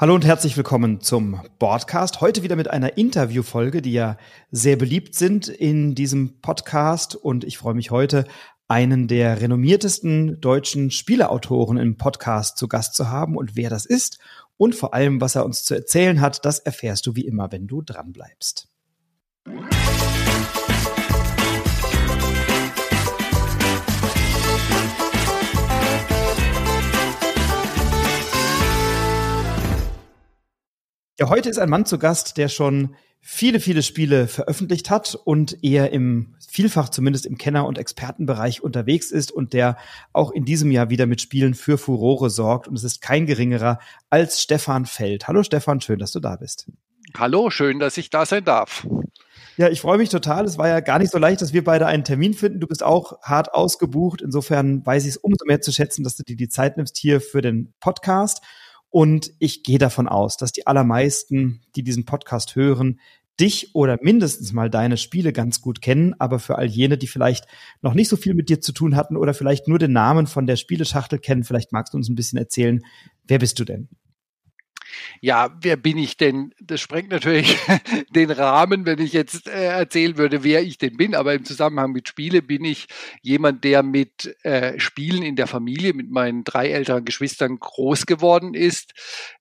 Hallo und herzlich willkommen zum Broadcast. Heute wieder mit einer Interviewfolge, die ja sehr beliebt sind in diesem Podcast. Und ich freue mich heute, einen der renommiertesten deutschen Spieleautoren im Podcast zu Gast zu haben. Und wer das ist und vor allem, was er uns zu erzählen hat, das erfährst du wie immer, wenn du dran bleibst. Ja, heute ist ein Mann zu Gast, der schon viele, viele Spiele veröffentlicht hat und eher im, vielfach zumindest im Kenner- und Expertenbereich unterwegs ist und der auch in diesem Jahr wieder mit Spielen für Furore sorgt. Und es ist kein geringerer als Stefan Feld. Hallo Stefan, schön, dass du da bist. Hallo, schön, dass ich da sein darf. Ja, ich freue mich total. Es war ja gar nicht so leicht, dass wir beide einen Termin finden. Du bist auch hart ausgebucht. Insofern weiß ich es umso mehr zu schätzen, dass du dir die Zeit nimmst hier für den Podcast. Und ich gehe davon aus, dass die allermeisten, die diesen Podcast hören, dich oder mindestens mal deine Spiele ganz gut kennen, aber für all jene, die vielleicht noch nicht so viel mit dir zu tun hatten oder vielleicht nur den Namen von der Spieleschachtel kennen, vielleicht magst du uns ein bisschen erzählen, wer bist du denn? Ja, wer bin ich denn? Das sprengt natürlich den Rahmen, wenn ich jetzt äh, erzählen würde, wer ich denn bin. Aber im Zusammenhang mit Spiele bin ich jemand, der mit äh, Spielen in der Familie, mit meinen drei älteren Geschwistern groß geworden ist.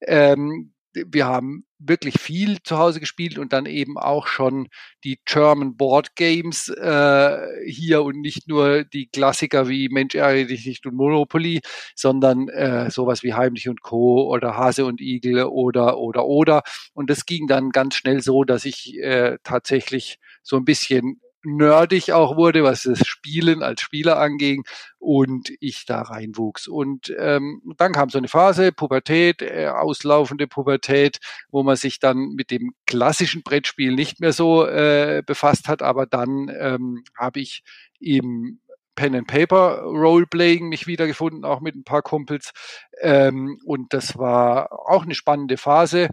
Ähm, wir haben wirklich viel zu Hause gespielt und dann eben auch schon die German Board Games äh, hier und nicht nur die Klassiker wie Mensch ärgere dich nicht und Monopoly, sondern äh, sowas wie Heimlich und Co. oder Hase und Igel oder oder oder und das ging dann ganz schnell so, dass ich äh, tatsächlich so ein bisschen nerdig auch wurde, was das Spielen als Spieler anging und ich da reinwuchs. Und ähm, dann kam so eine Phase, Pubertät, äh, auslaufende Pubertät, wo man sich dann mit dem klassischen Brettspiel nicht mehr so äh, befasst hat, aber dann ähm, habe ich im Pen and Paper Roleplaying mich wiedergefunden, auch mit ein paar Kumpels. Ähm, und das war auch eine spannende Phase,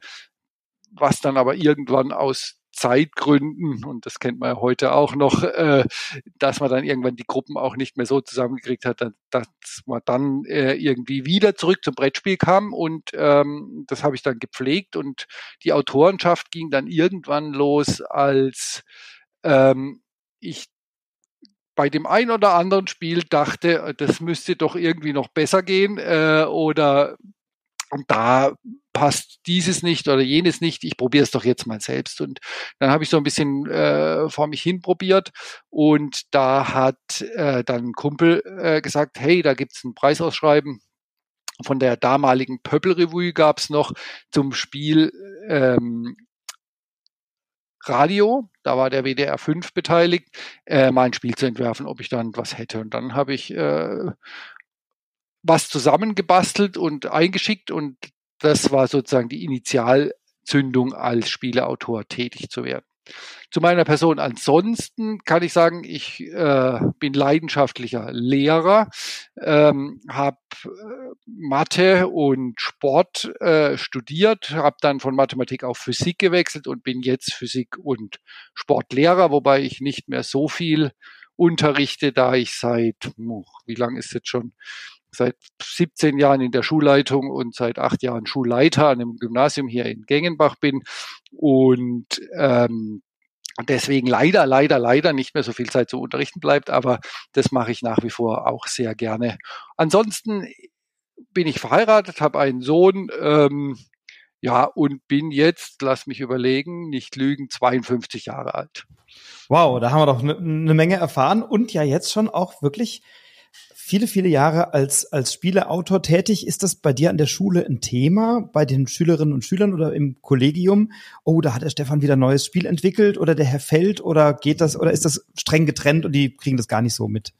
was dann aber irgendwann aus Zeitgründen, und das kennt man ja heute auch noch, äh, dass man dann irgendwann die Gruppen auch nicht mehr so zusammengekriegt hat, dass man dann äh, irgendwie wieder zurück zum Brettspiel kam und ähm, das habe ich dann gepflegt und die Autorenschaft ging dann irgendwann los, als ähm, ich bei dem ein oder anderen Spiel dachte, das müsste doch irgendwie noch besser gehen äh, oder und da passt dieses nicht oder jenes nicht, ich probiere es doch jetzt mal selbst. Und dann habe ich so ein bisschen äh, vor mich hin probiert und da hat äh, dann ein Kumpel äh, gesagt, hey, da gibt's ein Preisausschreiben. Von der damaligen Pöppel-Revue gab's noch zum Spiel ähm, Radio, da war der WDR 5 beteiligt, äh, mal ein Spiel zu entwerfen, ob ich dann was hätte. Und dann habe ich äh, was zusammengebastelt und eingeschickt und das war sozusagen die Initialzündung als Spieleautor tätig zu werden. Zu meiner Person ansonsten kann ich sagen, ich äh, bin leidenschaftlicher Lehrer, ähm, habe äh, Mathe und Sport äh, studiert, habe dann von Mathematik auf Physik gewechselt und bin jetzt Physik- und Sportlehrer, wobei ich nicht mehr so viel unterrichte, da ich seit, oh, wie lange ist jetzt schon, seit 17 Jahren in der Schulleitung und seit acht Jahren Schulleiter an einem Gymnasium hier in Gengenbach bin und ähm, deswegen leider, leider, leider nicht mehr so viel Zeit zu unterrichten bleibt, aber das mache ich nach wie vor auch sehr gerne. Ansonsten bin ich verheiratet, habe einen Sohn, ähm, ja, und bin jetzt, lass mich überlegen, nicht lügen, 52 Jahre alt. Wow, da haben wir doch eine ne Menge erfahren und ja jetzt schon auch wirklich viele, viele Jahre als, als Spieleautor tätig. Ist das bei dir an der Schule ein Thema, bei den Schülerinnen und Schülern oder im Kollegium? Oh, da hat der Stefan wieder ein neues Spiel entwickelt oder der Herr Feld oder geht das oder ist das streng getrennt und die kriegen das gar nicht so mit?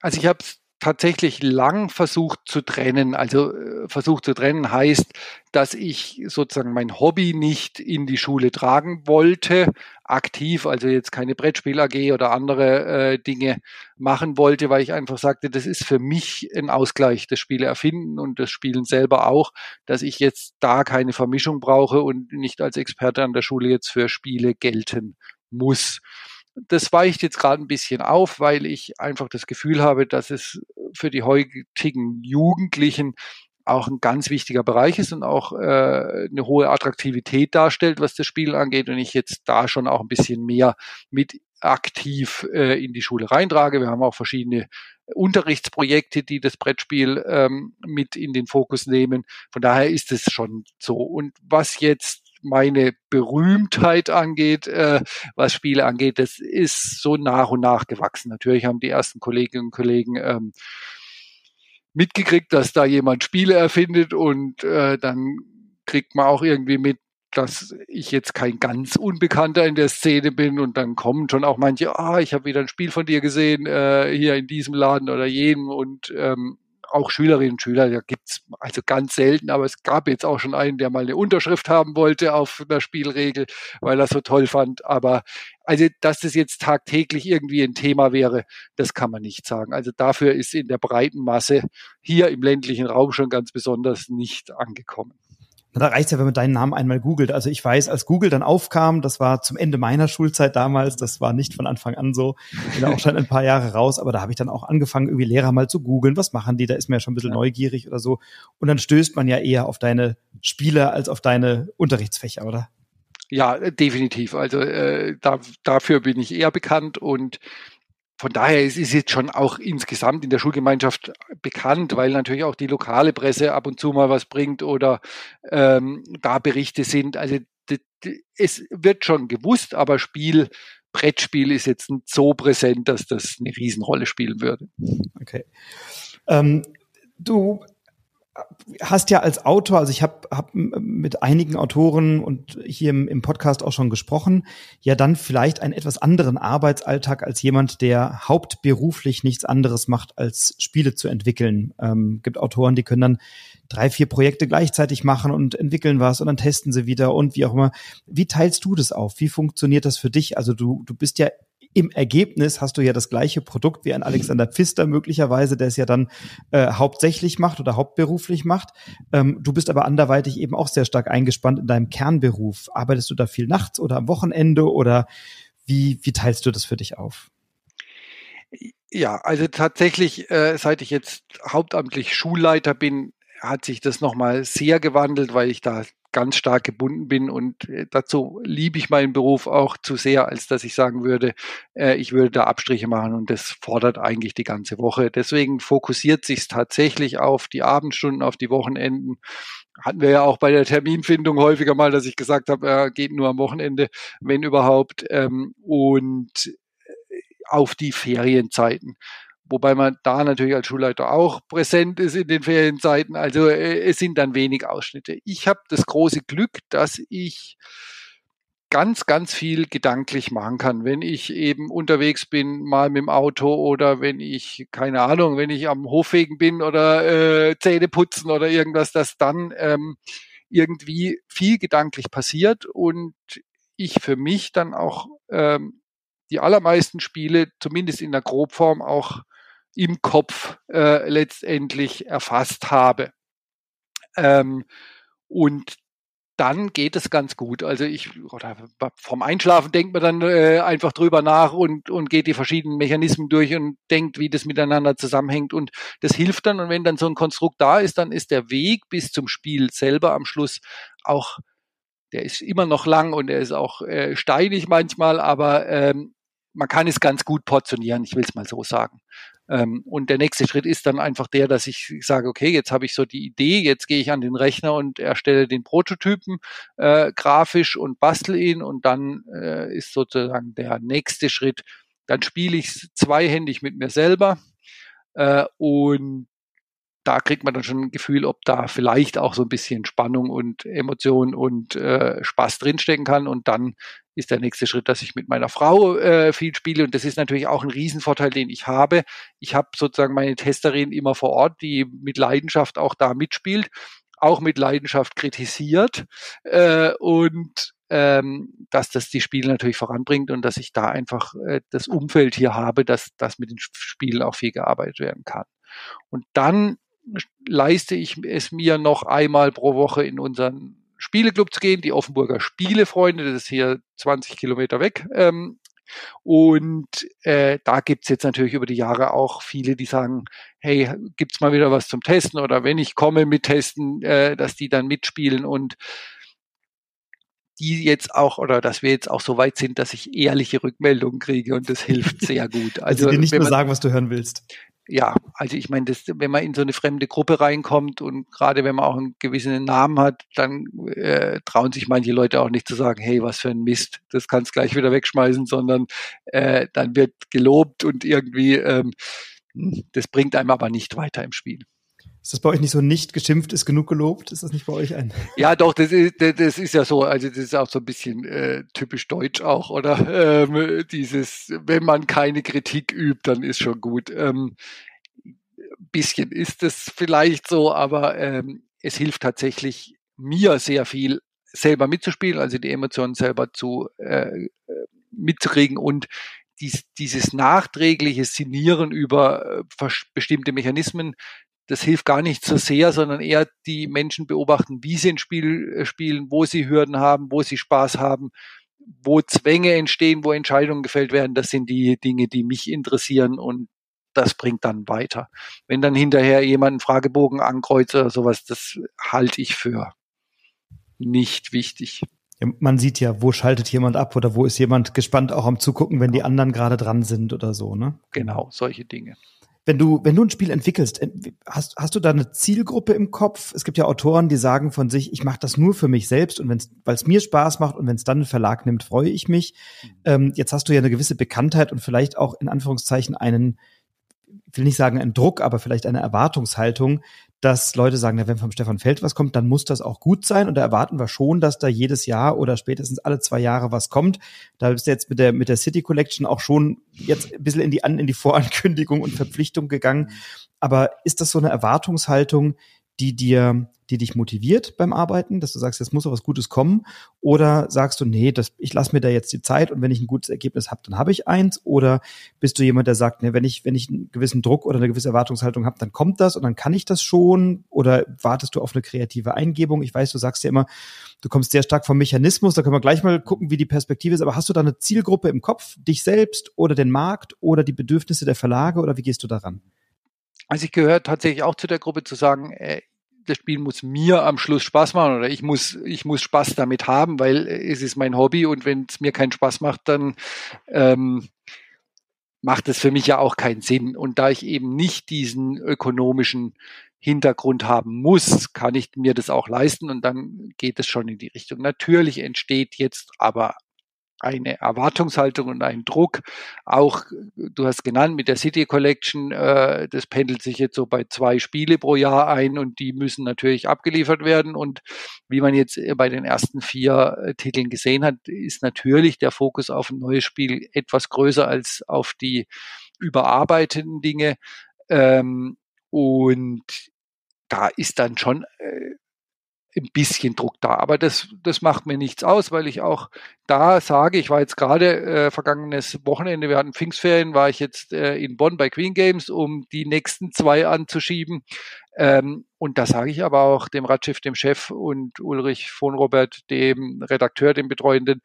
Also ich habe tatsächlich lang versucht zu trennen. Also äh, versucht zu trennen heißt, dass ich sozusagen mein Hobby nicht in die Schule tragen wollte, aktiv, also jetzt keine Brettspiel AG oder andere äh, Dinge machen wollte, weil ich einfach sagte, das ist für mich ein Ausgleich, das Spiele erfinden und das Spielen selber auch, dass ich jetzt da keine Vermischung brauche und nicht als Experte an der Schule jetzt für Spiele gelten muss. Das weicht jetzt gerade ein bisschen auf, weil ich einfach das Gefühl habe, dass es für die heutigen Jugendlichen auch ein ganz wichtiger Bereich ist und auch äh, eine hohe Attraktivität darstellt, was das Spiel angeht und ich jetzt da schon auch ein bisschen mehr mit aktiv äh, in die Schule reintrage. Wir haben auch verschiedene Unterrichtsprojekte, die das Brettspiel ähm, mit in den Fokus nehmen. Von daher ist es schon so. Und was jetzt meine Berühmtheit angeht, äh, was Spiele angeht, das ist so nach und nach gewachsen. Natürlich haben die ersten Kolleginnen und Kollegen ähm, mitgekriegt, dass da jemand Spiele erfindet und äh, dann kriegt man auch irgendwie mit, dass ich jetzt kein ganz Unbekannter in der Szene bin und dann kommen schon auch manche, ah, ich habe wieder ein Spiel von dir gesehen, äh, hier in diesem Laden oder jenem und ähm, auch Schülerinnen und Schüler, da gibt's also ganz selten, aber es gab jetzt auch schon einen, der mal eine Unterschrift haben wollte auf einer Spielregel, weil er so toll fand. Aber also, dass das jetzt tagtäglich irgendwie ein Thema wäre, das kann man nicht sagen. Also dafür ist in der breiten Masse hier im ländlichen Raum schon ganz besonders nicht angekommen. Da reicht ja, wenn man deinen Namen einmal googelt. Also ich weiß, als Google dann aufkam, das war zum Ende meiner Schulzeit damals, das war nicht von Anfang an so, bin auch schon ein paar Jahre raus, aber da habe ich dann auch angefangen, irgendwie Lehrer mal zu googeln, was machen die, da ist man ja schon ein bisschen ja. neugierig oder so. Und dann stößt man ja eher auf deine Spiele als auf deine Unterrichtsfächer, oder? Ja, definitiv. Also äh, da, dafür bin ich eher bekannt und von daher ist es jetzt schon auch insgesamt in der Schulgemeinschaft bekannt, weil natürlich auch die lokale Presse ab und zu mal was bringt oder ähm, da Berichte sind. Also es wird schon gewusst, aber Spiel, Brettspiel ist jetzt nicht so präsent, dass das eine Riesenrolle spielen würde. Okay. Ähm, du hast ja als Autor, also ich habe hab mit einigen Autoren und hier im, im, Podcast auch schon gesprochen, ja dann vielleicht einen etwas anderen Arbeitsalltag als jemand, der hauptberuflich nichts anderes macht, als Spiele zu entwickeln. Ähm, gibt Autoren, die können dann drei, vier Projekte gleichzeitig machen und entwickeln was und dann testen sie wieder und wie auch immer. Wie teilst du das auf? Wie funktioniert das für dich? Also du, du bist ja im Ergebnis hast du ja das gleiche Produkt wie ein Alexander Pfister möglicherweise, der es ja dann äh, hauptsächlich macht oder hauptberuflich macht. Ähm, du bist aber anderweitig eben auch sehr stark eingespannt in deinem Kernberuf. Arbeitest du da viel nachts oder am Wochenende oder wie, wie teilst du das für dich auf? Ja, also tatsächlich, äh, seit ich jetzt hauptamtlich Schulleiter bin, hat sich das nochmal sehr gewandelt, weil ich da ganz stark gebunden bin und äh, dazu liebe ich meinen Beruf auch zu sehr, als dass ich sagen würde, äh, ich würde da Abstriche machen und das fordert eigentlich die ganze Woche. Deswegen fokussiert sich tatsächlich auf die Abendstunden, auf die Wochenenden. Hatten wir ja auch bei der Terminfindung häufiger mal, dass ich gesagt habe, er geht nur am Wochenende, wenn überhaupt, ähm, und äh, auf die Ferienzeiten wobei man da natürlich als Schulleiter auch präsent ist in den Ferienzeiten. Also äh, es sind dann wenig Ausschnitte. Ich habe das große Glück, dass ich ganz, ganz viel gedanklich machen kann, wenn ich eben unterwegs bin, mal mit dem Auto oder wenn ich, keine Ahnung, wenn ich am Hofwegen bin oder äh, Zähne putzen oder irgendwas, dass dann ähm, irgendwie viel gedanklich passiert und ich für mich dann auch ähm, die allermeisten Spiele, zumindest in der Grobform, auch im Kopf äh, letztendlich erfasst habe. Ähm, und dann geht es ganz gut. Also ich oder vom Einschlafen denkt man dann äh, einfach drüber nach und und geht die verschiedenen Mechanismen durch und denkt, wie das miteinander zusammenhängt und das hilft dann. Und wenn dann so ein Konstrukt da ist, dann ist der Weg bis zum Spiel selber am Schluss auch, der ist immer noch lang und er ist auch äh, steinig manchmal, aber ähm, man kann es ganz gut portionieren. Ich will es mal so sagen. Ähm, und der nächste Schritt ist dann einfach der, dass ich sage, okay, jetzt habe ich so die Idee, jetzt gehe ich an den Rechner und erstelle den Prototypen äh, grafisch und bastel ihn und dann äh, ist sozusagen der nächste Schritt, dann spiele ich zweihändig mit mir selber äh, und da kriegt man dann schon ein Gefühl, ob da vielleicht auch so ein bisschen Spannung und Emotion und äh, Spaß drinstecken kann. Und dann ist der nächste Schritt, dass ich mit meiner Frau äh, viel spiele. Und das ist natürlich auch ein Riesenvorteil, den ich habe. Ich habe sozusagen meine Testerin immer vor Ort, die mit Leidenschaft auch da mitspielt, auch mit Leidenschaft kritisiert äh, und ähm, dass das die Spiele natürlich voranbringt und dass ich da einfach äh, das Umfeld hier habe, dass, dass mit den Spielen auch viel gearbeitet werden kann. Und dann leiste ich es mir noch einmal pro Woche in unseren Spieleclub zu gehen, die Offenburger Spielefreunde, das ist hier 20 Kilometer weg, ähm, Und äh, da gibt's jetzt natürlich über die Jahre auch viele, die sagen, hey, gibt's mal wieder was zum Testen oder wenn ich komme mit Testen, äh, dass die dann mitspielen und die jetzt auch oder dass wir jetzt auch so weit sind, dass ich ehrliche Rückmeldungen kriege und das hilft sehr gut. Also, also dir nicht nur sagen, was du hören willst. Ja, also ich meine, das, wenn man in so eine fremde Gruppe reinkommt und gerade wenn man auch einen gewissen Namen hat, dann äh, trauen sich manche Leute auch nicht zu sagen, hey, was für ein Mist, das kannst gleich wieder wegschmeißen, sondern äh, dann wird gelobt und irgendwie ähm, das bringt einem aber nicht weiter im Spiel. Ist das bei euch nicht so nicht geschimpft ist genug gelobt? Ist das nicht bei euch ein? Ja, doch, das ist, das ist ja so, also das ist auch so ein bisschen äh, typisch deutsch auch, oder? Ähm, dieses, wenn man keine Kritik übt, dann ist schon gut. Ähm, bisschen ist es vielleicht so, aber ähm, es hilft tatsächlich mir sehr viel, selber mitzuspielen, also die Emotionen selber zu äh, äh mitzukriegen und dies, dieses nachträgliche Sinieren über äh, bestimmte Mechanismen das hilft gar nicht so sehr, sondern eher die Menschen beobachten, wie sie ein Spiel äh, spielen, wo sie Hürden haben, wo sie Spaß haben, wo Zwänge entstehen, wo Entscheidungen gefällt werden. Das sind die Dinge, die mich interessieren und das bringt dann weiter. Wenn dann hinterher jemand einen Fragebogen ankreuzt oder sowas, das halte ich für nicht wichtig. Ja, man sieht ja, wo schaltet jemand ab oder wo ist jemand gespannt auch am Zugucken, wenn die anderen gerade dran sind oder so, ne? Genau, solche Dinge. Wenn du, wenn du ein Spiel entwickelst, hast, hast du da eine Zielgruppe im Kopf? Es gibt ja Autoren, die sagen von sich, ich mache das nur für mich selbst und weil es mir Spaß macht und wenn es dann einen Verlag nimmt, freue ich mich. Mhm. Ähm, jetzt hast du ja eine gewisse Bekanntheit und vielleicht auch in Anführungszeichen einen ich will nicht sagen ein Druck, aber vielleicht eine Erwartungshaltung, dass Leute sagen, wenn vom Stefan Feld was kommt, dann muss das auch gut sein. Und da erwarten wir schon, dass da jedes Jahr oder spätestens alle zwei Jahre was kommt. Da bist du jetzt mit der, mit der City Collection auch schon jetzt ein bisschen in die, in die Vorankündigung und Verpflichtung gegangen. Aber ist das so eine Erwartungshaltung, die dir, die dich motiviert beim Arbeiten, dass du sagst, jetzt muss auch was Gutes kommen? Oder sagst du, nee, das, ich lasse mir da jetzt die Zeit und wenn ich ein gutes Ergebnis habe, dann habe ich eins? Oder bist du jemand, der sagt, nee, wenn ich, wenn ich einen gewissen Druck oder eine gewisse Erwartungshaltung habe, dann kommt das und dann kann ich das schon? Oder wartest du auf eine kreative Eingebung? Ich weiß, du sagst ja immer, du kommst sehr stark vom Mechanismus, da können wir gleich mal gucken, wie die Perspektive ist, aber hast du da eine Zielgruppe im Kopf, dich selbst oder den Markt oder die Bedürfnisse der Verlage oder wie gehst du daran? Also ich gehöre tatsächlich auch zu der Gruppe zu sagen, äh, das Spiel muss mir am Schluss Spaß machen oder ich muss, ich muss Spaß damit haben, weil es ist mein Hobby und wenn es mir keinen Spaß macht, dann ähm, macht es für mich ja auch keinen Sinn. Und da ich eben nicht diesen ökonomischen Hintergrund haben muss, kann ich mir das auch leisten und dann geht es schon in die Richtung. Natürlich entsteht jetzt aber eine Erwartungshaltung und ein Druck. Auch, du hast genannt, mit der City Collection, äh, das pendelt sich jetzt so bei zwei Spiele pro Jahr ein und die müssen natürlich abgeliefert werden. Und wie man jetzt bei den ersten vier äh, Titeln gesehen hat, ist natürlich der Fokus auf ein neues Spiel etwas größer als auf die überarbeiteten Dinge. Ähm, und da ist dann schon äh, ein bisschen Druck da. Aber das, das macht mir nichts aus, weil ich auch da sage, ich war jetzt gerade äh, vergangenes Wochenende, wir hatten Pfingstferien, war ich jetzt äh, in Bonn bei Queen Games, um die nächsten zwei anzuschieben. Ähm, und da sage ich aber auch dem Ratschef, dem Chef und Ulrich von Robert, dem Redakteur, dem Betreuenden,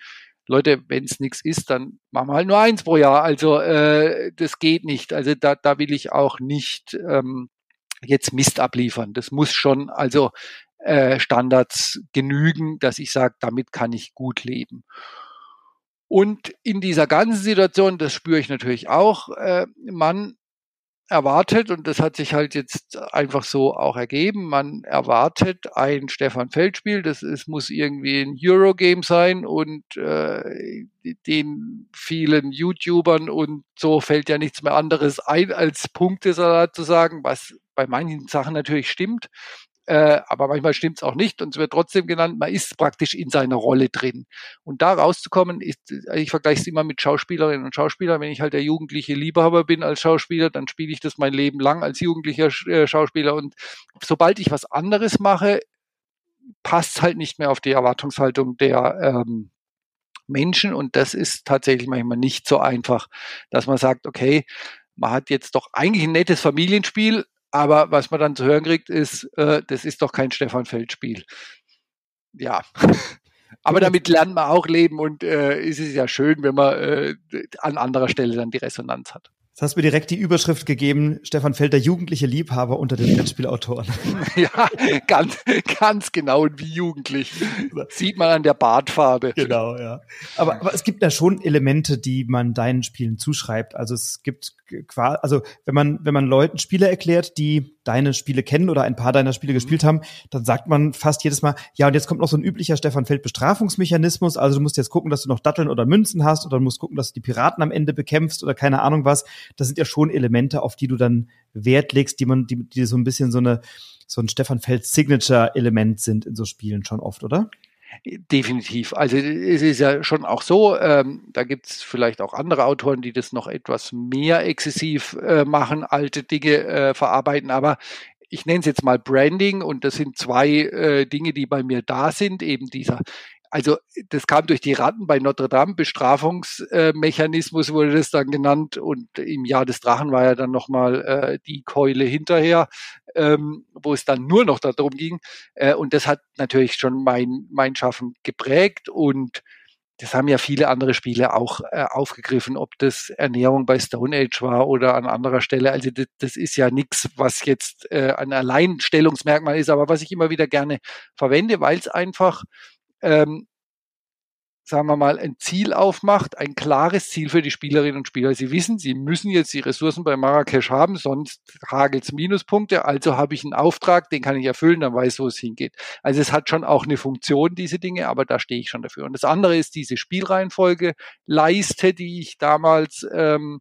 Leute, wenn es nichts ist, dann machen wir halt nur eins pro Jahr. Also äh, das geht nicht. Also da, da will ich auch nicht ähm, jetzt Mist abliefern. Das muss schon, also äh, Standards genügen, dass ich sage, damit kann ich gut leben. Und in dieser ganzen Situation, das spüre ich natürlich auch, äh, man erwartet, und das hat sich halt jetzt einfach so auch ergeben, man erwartet ein Stefan Feldspiel, das ist, muss irgendwie ein Eurogame sein und äh, den vielen YouTubern und so fällt ja nichts mehr anderes ein, als Punktesalat zu sagen, was bei manchen Sachen natürlich stimmt. Äh, aber manchmal stimmt es auch nicht und es wird trotzdem genannt, man ist praktisch in seiner Rolle drin. Und da rauszukommen, ist, ich vergleiche es immer mit Schauspielerinnen und Schauspielern. Wenn ich halt der jugendliche Liebhaber bin als Schauspieler, dann spiele ich das mein Leben lang als jugendlicher äh, Schauspieler. Und sobald ich was anderes mache, passt halt nicht mehr auf die Erwartungshaltung der ähm, Menschen. Und das ist tatsächlich manchmal nicht so einfach, dass man sagt, okay, man hat jetzt doch eigentlich ein nettes Familienspiel, aber was man dann zu hören kriegt, ist, äh, das ist doch kein Stefan Feld Spiel. Ja. Aber damit lernt man auch leben und äh, ist es ja schön, wenn man äh, an anderer Stelle dann die Resonanz hat. Jetzt hast mir direkt die Überschrift gegeben, Stefan Felder, jugendliche Liebhaber unter den Brettspielautoren. ja, ganz, ganz genau wie jugendlich. Sieht man an der Bartfarbe. Genau, ja. Aber, aber es gibt ja schon Elemente, die man deinen Spielen zuschreibt. Also es gibt also wenn man, wenn man Leuten Spiele erklärt, die deine Spiele kennen oder ein paar deiner Spiele mhm. gespielt haben, dann sagt man fast jedes Mal, ja, und jetzt kommt noch so ein üblicher Stefan Feld Bestrafungsmechanismus. Also du musst jetzt gucken, dass du noch Datteln oder Münzen hast oder du musst gucken, dass du die Piraten am Ende bekämpfst oder keine Ahnung was das sind ja schon Elemente, auf die du dann Wert legst, die man, die, die so ein bisschen so eine, so ein Stefan Feld Signature-Element sind in so Spielen schon oft, oder? Definitiv. Also es ist ja schon auch so, ähm, da gibt es vielleicht auch andere Autoren, die das noch etwas mehr exzessiv äh, machen, alte Dinge äh, verarbeiten, aber ich nenne es jetzt mal Branding und das sind zwei äh, Dinge, die bei mir da sind, eben dieser also das kam durch die Ratten bei Notre Dame, Bestrafungsmechanismus wurde das dann genannt und im Jahr des Drachen war ja dann nochmal äh, die Keule hinterher, ähm, wo es dann nur noch darum ging. Äh, und das hat natürlich schon mein, mein Schaffen geprägt und das haben ja viele andere Spiele auch äh, aufgegriffen, ob das Ernährung bei Stone Age war oder an anderer Stelle. Also das, das ist ja nichts, was jetzt äh, ein Alleinstellungsmerkmal ist, aber was ich immer wieder gerne verwende, weil es einfach ähm, sagen wir mal, ein Ziel aufmacht, ein klares Ziel für die Spielerinnen und Spieler. Sie wissen, sie müssen jetzt die Ressourcen bei Marrakesch haben, sonst hagelt's Minuspunkte. Also habe ich einen Auftrag, den kann ich erfüllen, dann weiß, wo es hingeht. Also es hat schon auch eine Funktion, diese Dinge, aber da stehe ich schon dafür. Und das andere ist diese Spielreihenfolge Leiste, die ich damals ähm,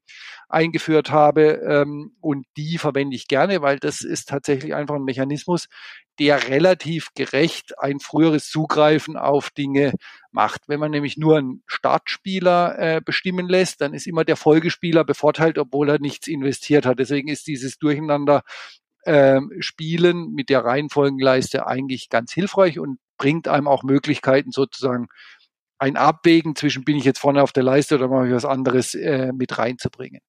eingeführt habe ähm, und die verwende ich gerne, weil das ist tatsächlich einfach ein Mechanismus, der relativ gerecht ein früheres Zugreifen auf Dinge macht. Wenn man nämlich nur einen Startspieler äh, bestimmen lässt, dann ist immer der Folgespieler bevorteilt, obwohl er nichts investiert hat. Deswegen ist dieses Durcheinander äh, Spielen mit der Reihenfolgenleiste eigentlich ganz hilfreich und bringt einem auch Möglichkeiten sozusagen ein Abwägen zwischen bin ich jetzt vorne auf der Leiste oder mache ich was anderes äh, mit reinzubringen.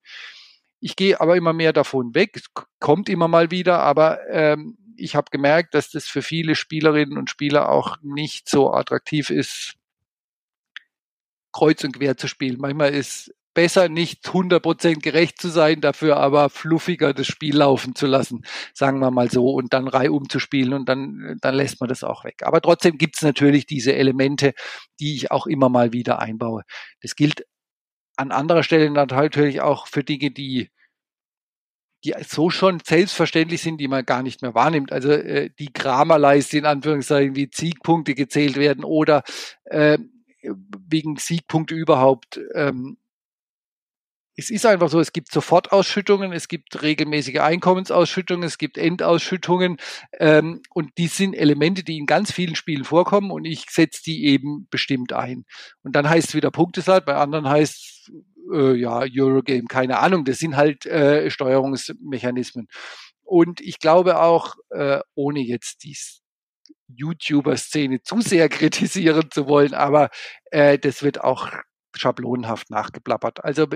Ich gehe aber immer mehr davon weg. Kommt immer mal wieder, aber ähm, ich habe gemerkt, dass das für viele Spielerinnen und Spieler auch nicht so attraktiv ist, kreuz und quer zu spielen. Manchmal ist besser, nicht 100% gerecht zu sein, dafür aber fluffiger das Spiel laufen zu lassen, sagen wir mal so, und dann reihum zu spielen und dann, dann lässt man das auch weg. Aber trotzdem gibt es natürlich diese Elemente, die ich auch immer mal wieder einbaue. Das gilt an anderer Stelle natürlich auch für Dinge, die die so schon selbstverständlich sind, die man gar nicht mehr wahrnimmt. Also äh, die Kramerleiste in Anführungszeichen, wie Siegpunkte gezählt werden oder äh, wegen Siegpunkte überhaupt. Ähm, es ist einfach so, es gibt Sofortausschüttungen, es gibt regelmäßige Einkommensausschüttungen, es gibt Endausschüttungen ähm, und die sind Elemente, die in ganz vielen Spielen vorkommen und ich setze die eben bestimmt ein. Und dann heißt es wieder Punktesat, bei anderen heißt äh, ja, Eurogame, keine Ahnung, das sind halt äh, Steuerungsmechanismen. Und ich glaube auch, äh, ohne jetzt die YouTuber-Szene zu sehr kritisieren zu wollen, aber äh, das wird auch schablonenhaft nachgeplappert. Also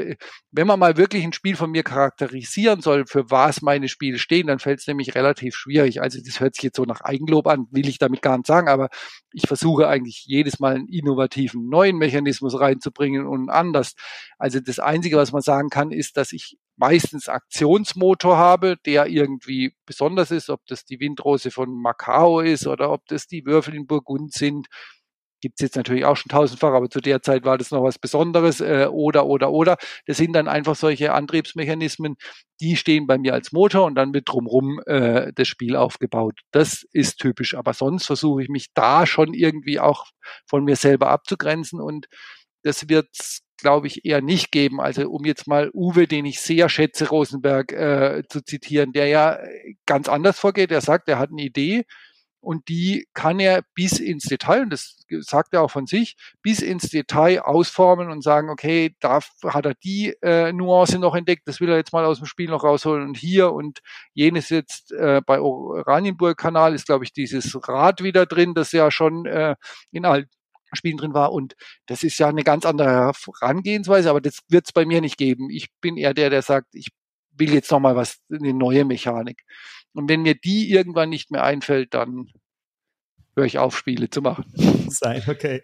wenn man mal wirklich ein Spiel von mir charakterisieren soll, für was meine Spiele stehen, dann fällt es nämlich relativ schwierig. Also das hört sich jetzt so nach Eigenlob an, will ich damit gar nicht sagen, aber ich versuche eigentlich jedes Mal einen innovativen neuen Mechanismus reinzubringen und anders. Also das Einzige, was man sagen kann, ist, dass ich meistens Aktionsmotor habe, der irgendwie besonders ist, ob das die Windrose von Macau ist oder ob das die Würfel in Burgund sind Gibt's jetzt natürlich auch schon tausendfach, aber zu der Zeit war das noch was Besonderes äh, oder, oder, oder. Das sind dann einfach solche Antriebsmechanismen, die stehen bei mir als Motor und dann wird drumrum äh, das Spiel aufgebaut. Das ist typisch, aber sonst versuche ich mich da schon irgendwie auch von mir selber abzugrenzen und das wird glaube ich, eher nicht geben. Also um jetzt mal Uwe, den ich sehr schätze, Rosenberg äh, zu zitieren, der ja ganz anders vorgeht. Er sagt, er hat eine Idee, und die kann er bis ins Detail, und das sagt er auch von sich, bis ins Detail ausformen und sagen, okay, da hat er die äh, Nuance noch entdeckt, das will er jetzt mal aus dem Spiel noch rausholen und hier und jenes jetzt äh, bei Oranienburg-Kanal ist, glaube ich, dieses Rad wieder drin, das ja schon äh, in allen Spielen drin war und das ist ja eine ganz andere Herangehensweise, aber das wird es bei mir nicht geben. Ich bin eher der, der sagt, ich will jetzt noch mal was, eine neue Mechanik. Und wenn mir die irgendwann nicht mehr einfällt, dann höre ich auf, Spiele zu machen. Sein, okay.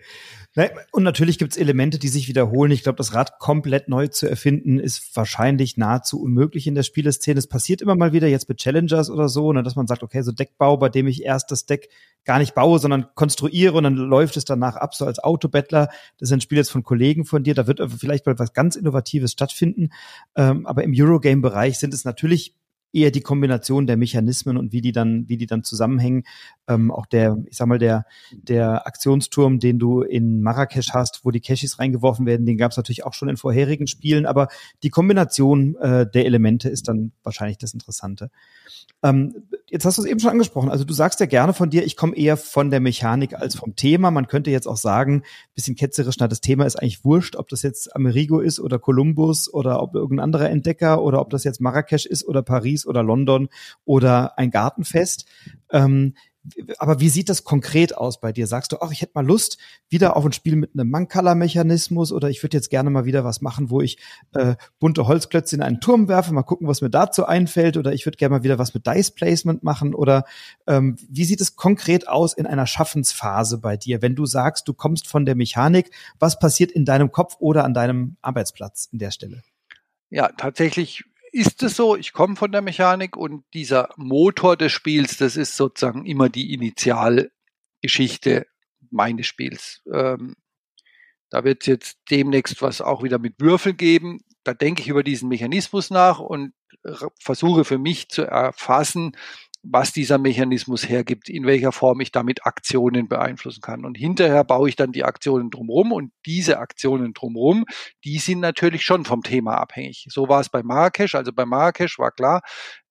Und natürlich gibt es Elemente, die sich wiederholen. Ich glaube, das Rad komplett neu zu erfinden, ist wahrscheinlich nahezu unmöglich in der Spieleszene. Es passiert immer mal wieder jetzt mit Challengers oder so, ne, dass man sagt, okay, so Deckbau, bei dem ich erst das Deck gar nicht baue, sondern konstruiere und dann läuft es danach ab, so als Autobettler. Das ist ein Spiel jetzt von Kollegen von dir. Da wird vielleicht mal was ganz Innovatives stattfinden. Ähm, aber im Eurogame-Bereich sind es natürlich eher die Kombination der Mechanismen und wie die dann, wie die dann zusammenhängen. Ähm, auch der, ich sag mal, der, der Aktionsturm, den du in Marrakesch hast, wo die Cashis reingeworfen werden, den gab es natürlich auch schon in vorherigen Spielen, aber die Kombination äh, der Elemente ist dann wahrscheinlich das Interessante. Ähm, jetzt hast du es eben schon angesprochen. Also du sagst ja gerne von dir, ich komme eher von der Mechanik als vom Thema. Man könnte jetzt auch sagen, bisschen ketzerisch, na, das Thema ist eigentlich wurscht, ob das jetzt Amerigo ist oder Kolumbus oder ob irgendein anderer Entdecker oder ob das jetzt Marrakesch ist oder Paris oder London oder ein Gartenfest. Ähm, aber wie sieht das konkret aus bei dir? Sagst du, ach, ich hätte mal Lust wieder auf ein Spiel mit einem Mankala-Mechanismus oder ich würde jetzt gerne mal wieder was machen, wo ich äh, bunte Holzklötze in einen Turm werfe, mal gucken, was mir dazu einfällt oder ich würde gerne mal wieder was mit Dice Placement machen oder ähm, wie sieht es konkret aus in einer Schaffensphase bei dir, wenn du sagst, du kommst von der Mechanik, was passiert in deinem Kopf oder an deinem Arbeitsplatz in der Stelle? Ja, tatsächlich ist es so, ich komme von der Mechanik und dieser Motor des Spiels, das ist sozusagen immer die Initialgeschichte meines Spiels. Ähm, da wird es jetzt demnächst was auch wieder mit Würfel geben. Da denke ich über diesen Mechanismus nach und versuche für mich zu erfassen, was dieser Mechanismus hergibt, in welcher Form ich damit Aktionen beeinflussen kann. Und hinterher baue ich dann die Aktionen drumherum und diese Aktionen drumherum, die sind natürlich schon vom Thema abhängig. So war es bei Marrakesch. Also bei Marrakesch war klar,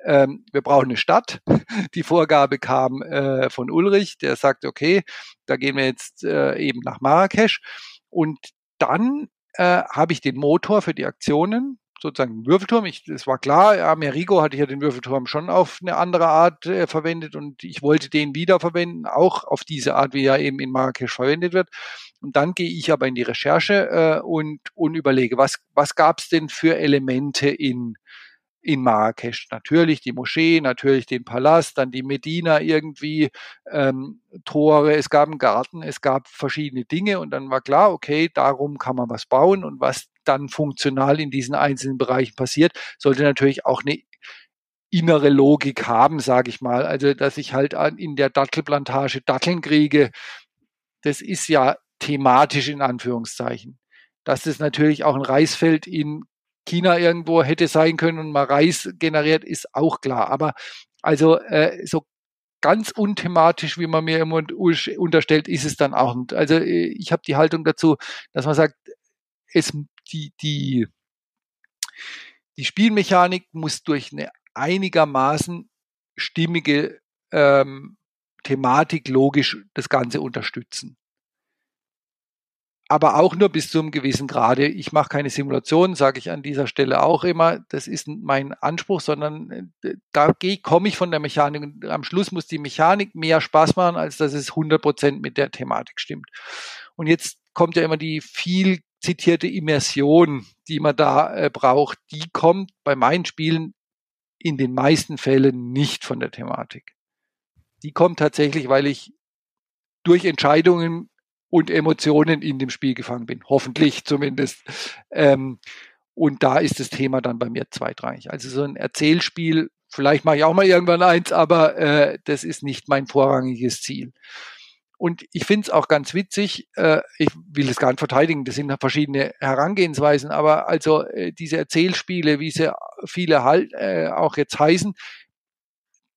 ähm, wir brauchen eine Stadt. Die Vorgabe kam äh, von Ulrich, der sagte, okay, da gehen wir jetzt äh, eben nach Marrakesch. Und dann äh, habe ich den Motor für die Aktionen sozusagen Würfelturm. Ich, es war klar, Amerigo hatte ja den Würfelturm schon auf eine andere Art äh, verwendet und ich wollte den wieder verwenden, auch auf diese Art, wie er eben in Marrakesch verwendet wird. Und dann gehe ich aber in die Recherche äh, und, und überlege, was, was gab es denn für Elemente in in Marrakesch. Natürlich die Moschee, natürlich den Palast, dann die Medina irgendwie, ähm, Tore, es gab einen Garten, es gab verschiedene Dinge und dann war klar, okay, darum kann man was bauen und was dann funktional in diesen einzelnen Bereichen passiert, sollte natürlich auch eine innere Logik haben, sage ich mal. Also, dass ich halt in der Dattelplantage Datteln kriege, das ist ja thematisch in Anführungszeichen. Dass das natürlich auch ein Reisfeld in China irgendwo hätte sein können und mal Reis generiert, ist auch klar. Aber also äh, so ganz unthematisch, wie man mir immer unterstellt, ist es dann auch nicht. Also äh, ich habe die Haltung dazu, dass man sagt, es die die die Spielmechanik muss durch eine einigermaßen stimmige ähm, Thematik logisch das Ganze unterstützen aber auch nur bis zu einem gewissen Grade. Ich mache keine Simulation, sage ich an dieser Stelle auch immer. Das ist mein Anspruch, sondern äh, da komme ich von der Mechanik. Am Schluss muss die Mechanik mehr Spaß machen, als dass es 100 Prozent mit der Thematik stimmt. Und jetzt kommt ja immer die viel zitierte Immersion, die man da äh, braucht. Die kommt bei meinen Spielen in den meisten Fällen nicht von der Thematik. Die kommt tatsächlich, weil ich durch Entscheidungen und Emotionen in dem Spiel gefangen bin. Hoffentlich zumindest. Ähm, und da ist das Thema dann bei mir zweitrangig. Also so ein Erzählspiel, vielleicht mache ich auch mal irgendwann eins, aber äh, das ist nicht mein vorrangiges Ziel. Und ich finde es auch ganz witzig, äh, ich will es gar nicht verteidigen, das sind verschiedene Herangehensweisen, aber also äh, diese Erzählspiele, wie sie viele halt äh, auch jetzt heißen,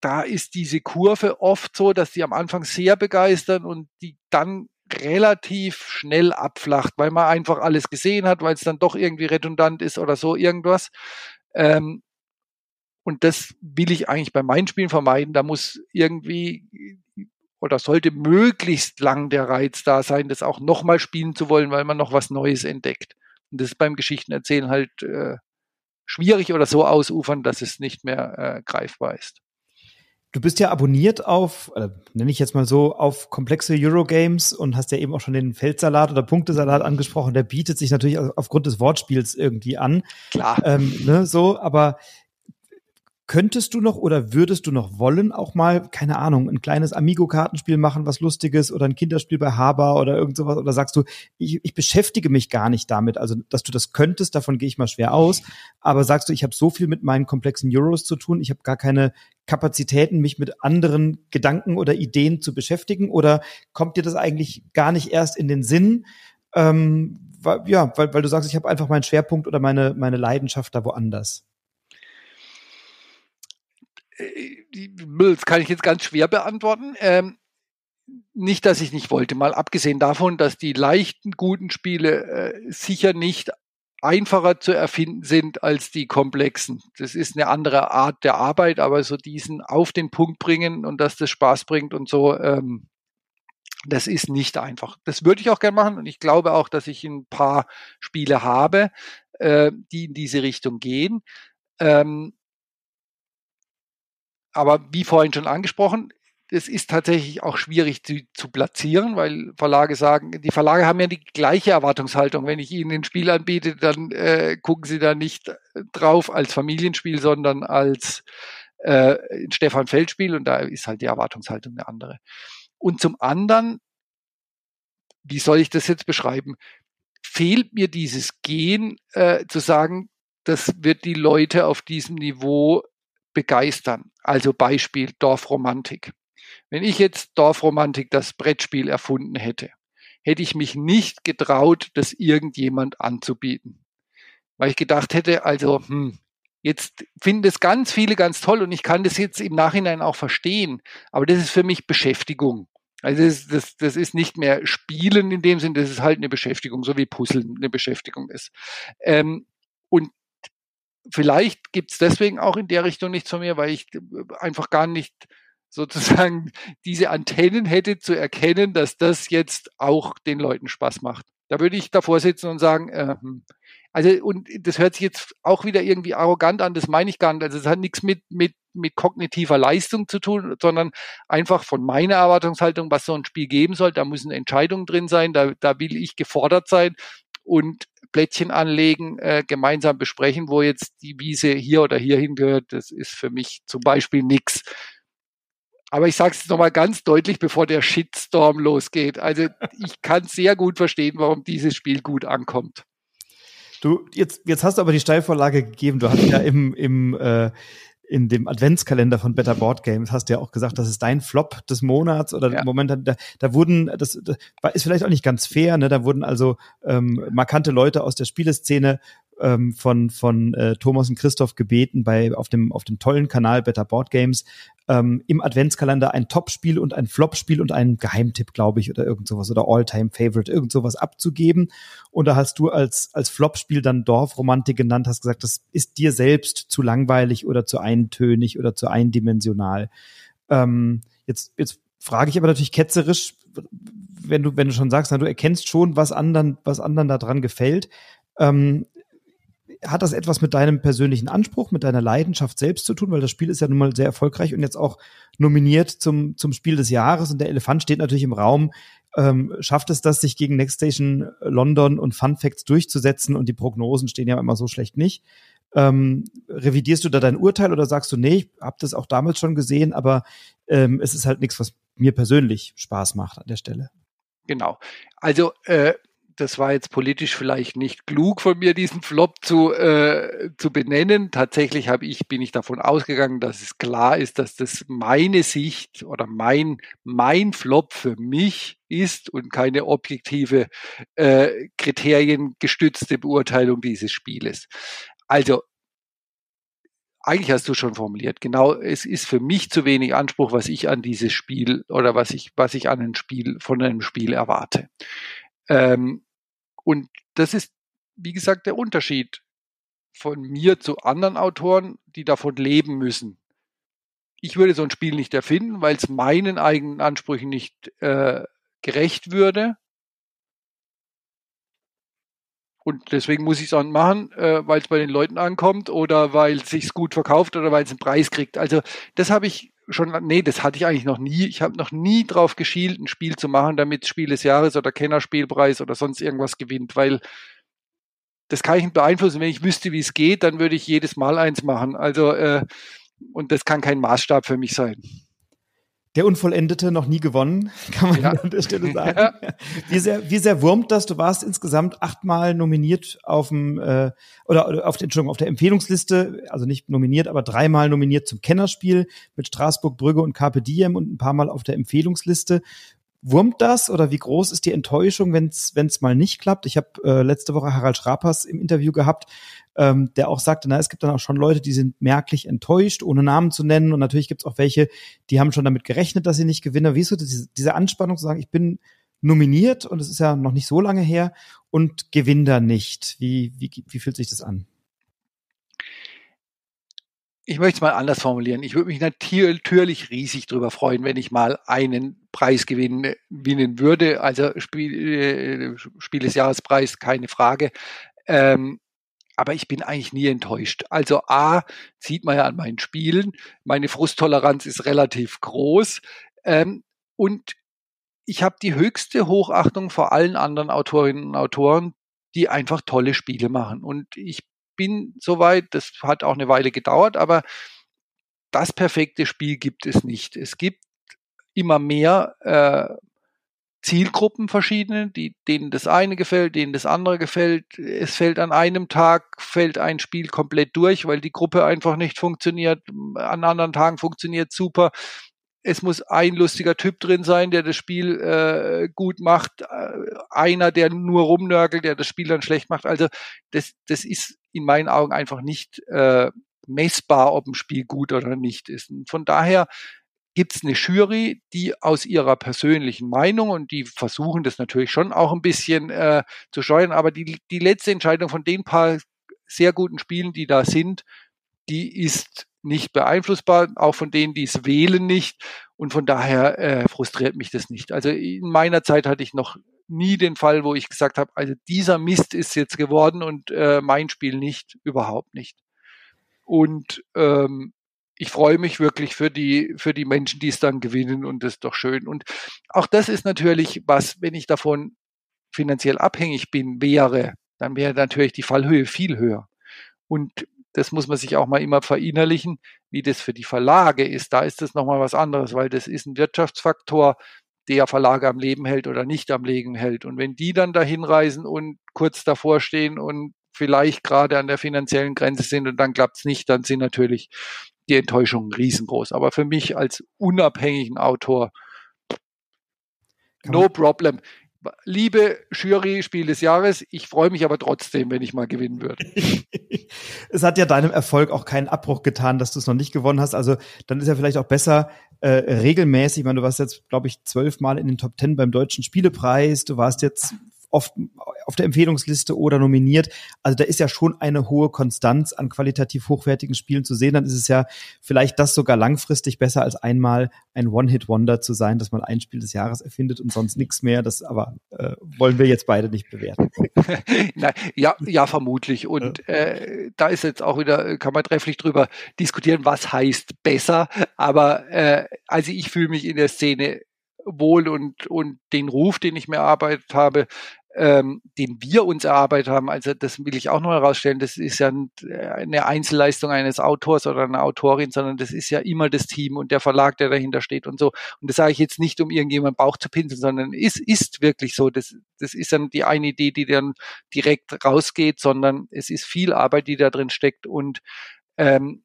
da ist diese Kurve oft so, dass die am Anfang sehr begeistern und die dann relativ schnell abflacht, weil man einfach alles gesehen hat, weil es dann doch irgendwie redundant ist oder so irgendwas. Ähm, und das will ich eigentlich bei meinen Spielen vermeiden. Da muss irgendwie oder sollte möglichst lang der Reiz da sein, das auch nochmal spielen zu wollen, weil man noch was Neues entdeckt. Und das ist beim Geschichtenerzählen halt äh, schwierig oder so ausufern, dass es nicht mehr äh, greifbar ist. Du bist ja abonniert auf, äh, nenne ich jetzt mal so, auf komplexe Eurogames und hast ja eben auch schon den Feldsalat oder Punktesalat angesprochen. Der bietet sich natürlich aufgrund des Wortspiels irgendwie an. Klar. Ähm, ne, so, aber Könntest du noch oder würdest du noch wollen, auch mal, keine Ahnung, ein kleines Amigo-Kartenspiel machen, was Lustiges oder ein Kinderspiel bei Haber oder irgend sowas? Oder sagst du, ich, ich beschäftige mich gar nicht damit? Also, dass du das könntest, davon gehe ich mal schwer aus. Aber sagst du, ich habe so viel mit meinen komplexen Euros zu tun, ich habe gar keine Kapazitäten, mich mit anderen Gedanken oder Ideen zu beschäftigen? Oder kommt dir das eigentlich gar nicht erst in den Sinn? Ähm, weil, ja, weil, weil du sagst, ich habe einfach meinen Schwerpunkt oder meine, meine Leidenschaft da woanders. Das kann ich jetzt ganz schwer beantworten. Ähm, nicht, dass ich nicht wollte, mal abgesehen davon, dass die leichten, guten Spiele äh, sicher nicht einfacher zu erfinden sind als die komplexen. Das ist eine andere Art der Arbeit, aber so diesen auf den Punkt bringen und dass das Spaß bringt und so, ähm, das ist nicht einfach. Das würde ich auch gerne machen und ich glaube auch, dass ich ein paar Spiele habe, äh, die in diese Richtung gehen. Ähm, aber wie vorhin schon angesprochen, es ist tatsächlich auch schwierig zu, zu, platzieren, weil Verlage sagen, die Verlage haben ja die gleiche Erwartungshaltung. Wenn ich ihnen ein Spiel anbiete, dann äh, gucken sie da nicht drauf als Familienspiel, sondern als äh, Stefan Feldspiel und da ist halt die Erwartungshaltung eine andere. Und zum anderen, wie soll ich das jetzt beschreiben? Fehlt mir dieses Gehen, äh, zu sagen, das wird die Leute auf diesem Niveau begeistern. Also Beispiel Dorfromantik. Wenn ich jetzt Dorfromantik das Brettspiel erfunden hätte, hätte ich mich nicht getraut, das irgendjemand anzubieten. Weil ich gedacht hätte, also, hm, jetzt finden es ganz viele ganz toll und ich kann das jetzt im Nachhinein auch verstehen. Aber das ist für mich Beschäftigung. Also das, das, das ist nicht mehr Spielen in dem Sinn, das ist halt eine Beschäftigung, so wie Puzzeln eine Beschäftigung ist. Ähm, und vielleicht gibt es deswegen auch in der Richtung nichts von mir, weil ich einfach gar nicht sozusagen diese Antennen hätte zu erkennen, dass das jetzt auch den Leuten Spaß macht. Da würde ich davor sitzen und sagen, äh, hm. also und das hört sich jetzt auch wieder irgendwie arrogant an, das meine ich gar nicht. Also es hat nichts mit, mit, mit kognitiver Leistung zu tun, sondern einfach von meiner Erwartungshaltung, was so ein Spiel geben soll. Da müssen Entscheidungen drin sein, da, da will ich gefordert sein und Plättchen anlegen, äh, gemeinsam besprechen, wo jetzt die Wiese hier oder hier hingehört. Das ist für mich zum Beispiel nichts. Aber ich sage es nochmal ganz deutlich, bevor der Shitstorm losgeht. Also ich kann sehr gut verstehen, warum dieses Spiel gut ankommt. Du, jetzt, jetzt hast du aber die Steilvorlage gegeben. Du hast ja im, im äh, in dem Adventskalender von Better Board Games hast du ja auch gesagt, das ist dein Flop des Monats oder ja. im Moment, da, da wurden, das, das ist vielleicht auch nicht ganz fair, ne? da wurden also ähm, markante Leute aus der Spieleszene ähm, von, von äh, Thomas und Christoph gebeten, bei, auf, dem, auf dem tollen Kanal Better Board Games ähm, im Adventskalender ein Top-Spiel und ein Flop-Spiel und einen Geheimtipp, glaube ich, oder irgend sowas oder All-Time-Favorite, irgend sowas abzugeben. Und da hast du als, als Flop-Spiel dann Dorfromantik genannt, hast gesagt, das ist dir selbst zu langweilig oder zu eintönig oder zu eindimensional. Ähm, jetzt, jetzt frage ich aber natürlich ketzerisch, wenn du, wenn du schon sagst, na, du erkennst schon, was anderen, was anderen daran gefällt. Ähm, hat das etwas mit deinem persönlichen Anspruch, mit deiner Leidenschaft selbst zu tun? Weil das Spiel ist ja nun mal sehr erfolgreich und jetzt auch nominiert zum, zum Spiel des Jahres und der Elefant steht natürlich im Raum. Ähm, schafft es das, sich gegen Next Station London und Fun Facts durchzusetzen und die Prognosen stehen ja immer so schlecht nicht? Ähm, revidierst du da dein Urteil oder sagst du, nee, ich habe das auch damals schon gesehen, aber ähm, es ist halt nichts, was mir persönlich Spaß macht an der Stelle? Genau. Also äh, das war jetzt politisch vielleicht nicht klug von mir, diesen Flop zu, äh, zu benennen. Tatsächlich habe ich, bin ich davon ausgegangen, dass es klar ist, dass das meine Sicht oder mein, mein Flop für mich ist und keine objektive äh, kriteriengestützte Beurteilung dieses Spieles. Also eigentlich hast du schon formuliert. Genau, es ist für mich zu wenig Anspruch, was ich an dieses Spiel oder was ich, was ich an ein Spiel, von einem Spiel erwarte. Ähm, und das ist, wie gesagt, der Unterschied von mir zu anderen Autoren, die davon leben müssen. Ich würde so ein Spiel nicht erfinden, weil es meinen eigenen Ansprüchen nicht äh, gerecht würde. Und deswegen muss ich es auch machen, äh, weil es bei den Leuten ankommt oder weil es sich gut verkauft oder weil es einen Preis kriegt. Also das habe ich schon, nee, das hatte ich eigentlich noch nie. Ich habe noch nie drauf geschielt, ein Spiel zu machen, damit Spiel des Jahres oder Kennerspielpreis oder sonst irgendwas gewinnt, weil das kann ich nicht beeinflussen. Wenn ich wüsste, wie es geht, dann würde ich jedes Mal eins machen. Also äh, und das kann kein Maßstab für mich sein. Der Unvollendete noch nie gewonnen, kann man ja. an der Stelle sagen. Ja. Wie sehr, wie sehr wurmt das? Du warst insgesamt achtmal nominiert auf dem äh, oder auf, Entschuldigung, auf der Empfehlungsliste, also nicht nominiert, aber dreimal nominiert zum Kennerspiel mit Straßburg, Brügge und Carpe Diem und ein paar Mal auf der Empfehlungsliste. Wurmt das oder wie groß ist die Enttäuschung, wenn es mal nicht klappt? Ich habe äh, letzte Woche Harald Schrapers im Interview gehabt, ähm, der auch sagte, na, es gibt dann auch schon Leute, die sind merklich enttäuscht, ohne Namen zu nennen. Und natürlich gibt es auch welche, die haben schon damit gerechnet, dass sie nicht gewinnen. Wie ist so diese, diese Anspannung zu sagen, ich bin nominiert und es ist ja noch nicht so lange her und gewinne da nicht? Wie, wie, wie fühlt sich das an? ich möchte es mal anders formulieren. Ich würde mich natürlich riesig darüber freuen, wenn ich mal einen Preis gewinnen, gewinnen würde. Also Spiel, äh, Spiel des Jahrespreis, keine Frage. Ähm, aber ich bin eigentlich nie enttäuscht. Also A, sieht man ja an meinen Spielen, meine Frusttoleranz ist relativ groß. Ähm, und ich habe die höchste Hochachtung vor allen anderen Autorinnen und Autoren, die einfach tolle Spiele machen. Und ich bin soweit. Das hat auch eine Weile gedauert, aber das perfekte Spiel gibt es nicht. Es gibt immer mehr äh, Zielgruppen verschiedene, die, denen das eine gefällt, denen das andere gefällt. Es fällt an einem Tag, fällt ein Spiel komplett durch, weil die Gruppe einfach nicht funktioniert. An anderen Tagen funktioniert super. Es muss ein lustiger Typ drin sein, der das Spiel äh, gut macht. Äh, einer, der nur rumnörgelt, der das Spiel dann schlecht macht. Also das, das ist in meinen Augen einfach nicht äh, messbar, ob ein Spiel gut oder nicht ist. Und von daher gibt es eine Jury, die aus ihrer persönlichen Meinung und die versuchen das natürlich schon auch ein bisschen äh, zu steuern, aber die, die letzte Entscheidung von den paar sehr guten Spielen, die da sind, die ist nicht beeinflussbar, auch von denen, die es wählen nicht. Und von daher äh, frustriert mich das nicht. Also in meiner Zeit hatte ich noch nie den Fall, wo ich gesagt habe, also dieser Mist ist jetzt geworden und äh, mein Spiel nicht, überhaupt nicht. Und ähm, ich freue mich wirklich für die, für die Menschen, die es dann gewinnen und das ist doch schön. Und auch das ist natürlich was, wenn ich davon finanziell abhängig bin, wäre, dann wäre natürlich die Fallhöhe viel höher. Und das muss man sich auch mal immer verinnerlichen, wie das für die Verlage ist. Da ist das nochmal was anderes, weil das ist ein Wirtschaftsfaktor, der Verlage am Leben hält oder nicht am Leben hält. Und wenn die dann dahin reisen und kurz davor stehen und vielleicht gerade an der finanziellen Grenze sind und dann klappt es nicht, dann sind natürlich die Enttäuschungen riesengroß. Aber für mich als unabhängigen Autor, no problem. Liebe Jury, Spiel des Jahres, ich freue mich aber trotzdem, wenn ich mal gewinnen würde. es hat ja deinem Erfolg auch keinen Abbruch getan, dass du es noch nicht gewonnen hast. Also dann ist ja vielleicht auch besser, äh, regelmäßig, ich meine, du warst jetzt, glaube ich, zwölfmal in den Top Ten beim Deutschen Spielepreis, du warst jetzt oft auf der Empfehlungsliste oder nominiert. Also da ist ja schon eine hohe Konstanz an qualitativ hochwertigen Spielen zu sehen. Dann ist es ja vielleicht das sogar langfristig besser als einmal ein One-Hit-Wonder zu sein, dass man ein Spiel des Jahres erfindet und sonst nichts mehr. Das aber äh, wollen wir jetzt beide nicht bewerten. Nein, ja, ja, vermutlich. Und äh, da ist jetzt auch wieder, kann man trefflich drüber diskutieren, was heißt besser. Aber äh, also ich fühle mich in der Szene wohl und, und den Ruf, den ich mir erarbeitet habe, ähm, den wir uns erarbeitet haben, also das will ich auch noch herausstellen, das ist ja eine Einzelleistung eines Autors oder einer Autorin, sondern das ist ja immer das Team und der Verlag, der dahinter steht und so. Und das sage ich jetzt nicht, um irgendjemand Bauch zu pinseln, sondern es ist wirklich so. Das, das ist dann die eine Idee, die dann direkt rausgeht, sondern es ist viel Arbeit, die da drin steckt und ähm,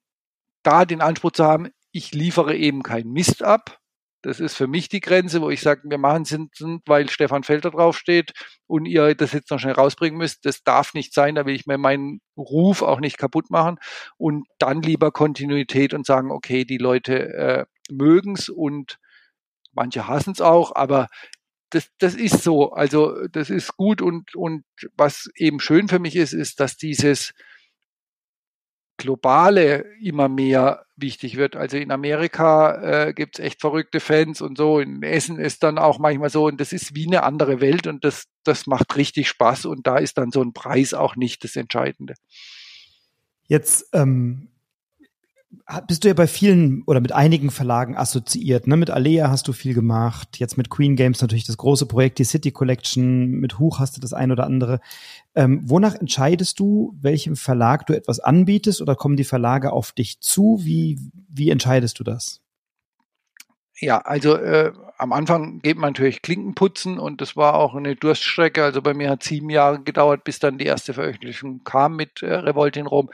da den Anspruch zu haben, ich liefere eben keinen Mist ab, das ist für mich die Grenze, wo ich sage, wir machen es, weil Stefan Felder draufsteht und ihr das jetzt noch schnell rausbringen müsst. Das darf nicht sein, da will ich mir meinen Ruf auch nicht kaputt machen. Und dann lieber Kontinuität und sagen, okay, die Leute äh, mögen es und manche hassen es auch, aber das, das ist so. Also das ist gut und, und was eben schön für mich ist, ist, dass dieses globale immer mehr wichtig wird. Also in Amerika äh, gibt es echt verrückte Fans und so. In Essen ist dann auch manchmal so und das ist wie eine andere Welt und das, das macht richtig Spaß und da ist dann so ein Preis auch nicht das Entscheidende. Jetzt ähm, bist du ja bei vielen oder mit einigen Verlagen assoziiert. Ne? Mit Alea hast du viel gemacht, jetzt mit Queen Games natürlich das große Projekt, die City Collection, mit Huch hast du das ein oder andere. Ähm, wonach entscheidest du, welchem Verlag du etwas anbietest oder kommen die Verlage auf dich zu? Wie, wie entscheidest du das? Ja, also äh, am Anfang geht man natürlich Klinken putzen und das war auch eine Durststrecke. Also bei mir hat sieben Jahre gedauert, bis dann die erste Veröffentlichung kam mit äh, Revolt in Rom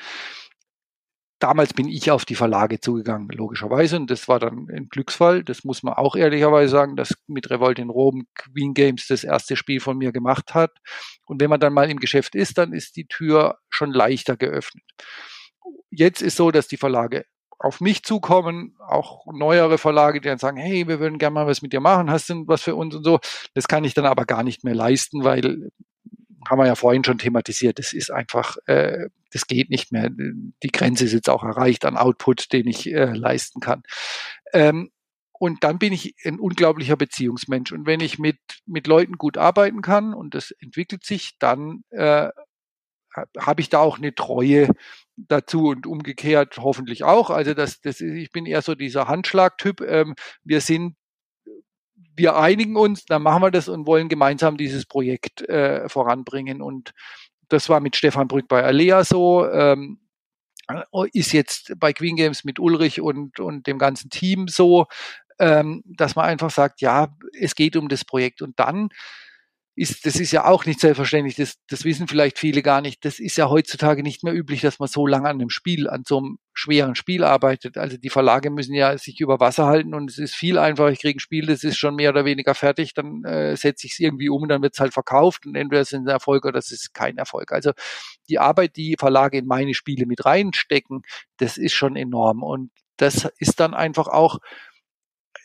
damals bin ich auf die Verlage zugegangen, logischerweise. Und das war dann ein Glücksfall. Das muss man auch ehrlicherweise sagen, dass mit Revolt in Rom Queen Games das erste Spiel von mir gemacht hat. Und wenn man dann mal im Geschäft ist, dann ist die Tür schon leichter geöffnet. Jetzt ist so, dass die Verlage auf mich zukommen, auch neuere Verlage, die dann sagen, hey, wir würden gerne mal was mit dir machen, hast du was für uns und so. Das kann ich dann aber gar nicht mehr leisten, weil haben wir ja vorhin schon thematisiert, das ist einfach, äh, das geht nicht mehr. Die Grenze ist jetzt auch erreicht an Output, den ich äh, leisten kann. Ähm, und dann bin ich ein unglaublicher Beziehungsmensch. Und wenn ich mit, mit Leuten gut arbeiten kann und das entwickelt sich, dann äh, habe ich da auch eine Treue dazu und umgekehrt hoffentlich auch. Also das, das ist, ich bin eher so dieser Handschlagtyp. Ähm, wir sind wir einigen uns, dann machen wir das und wollen gemeinsam dieses Projekt äh, voranbringen. Und das war mit Stefan Brück bei Alea so, ähm, ist jetzt bei Queen Games mit Ulrich und, und dem ganzen Team so, ähm, dass man einfach sagt, ja, es geht um das Projekt. Und dann ist, das ist ja auch nicht selbstverständlich, das, das wissen vielleicht viele gar nicht. Das ist ja heutzutage nicht mehr üblich, dass man so lange an einem Spiel, an so einem schweren Spiel arbeitet. Also die Verlage müssen ja sich über Wasser halten und es ist viel einfacher. Ich kriege ein Spiel, das ist schon mehr oder weniger fertig, dann äh, setze ich es irgendwie um und dann wird es halt verkauft und entweder ist es ein Erfolg oder es ist kein Erfolg. Also die Arbeit, die Verlage in meine Spiele mit reinstecken, das ist schon enorm und das ist dann einfach auch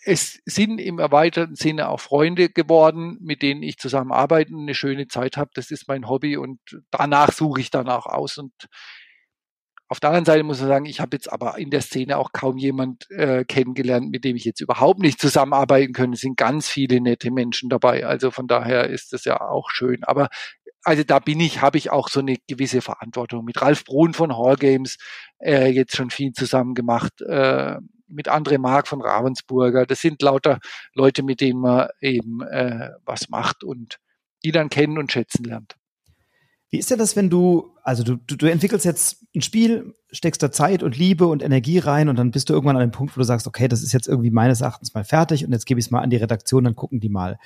es sind im erweiterten Sinne auch Freunde geworden, mit denen ich zusammen arbeite und eine schöne Zeit habe. Das ist mein Hobby und danach suche ich danach aus. Und auf der anderen Seite muss man sagen, ich habe jetzt aber in der Szene auch kaum jemand äh, kennengelernt, mit dem ich jetzt überhaupt nicht zusammenarbeiten könnte. Es sind ganz viele nette Menschen dabei. Also von daher ist das ja auch schön. Aber also da bin ich, habe ich auch so eine gewisse Verantwortung. Mit Ralf Brun von Hall Games äh, jetzt schon viel zusammen gemacht. Äh, mit André Mark von Ravensburger. Das sind lauter Leute, mit denen man eben äh, was macht und die dann kennen und schätzen lernt. Wie ist denn das, wenn du, also du, du, du entwickelst jetzt ein Spiel, steckst da Zeit und Liebe und Energie rein und dann bist du irgendwann an dem Punkt, wo du sagst, okay, das ist jetzt irgendwie meines Erachtens mal fertig und jetzt gebe ich es mal an die Redaktion, dann gucken die mal.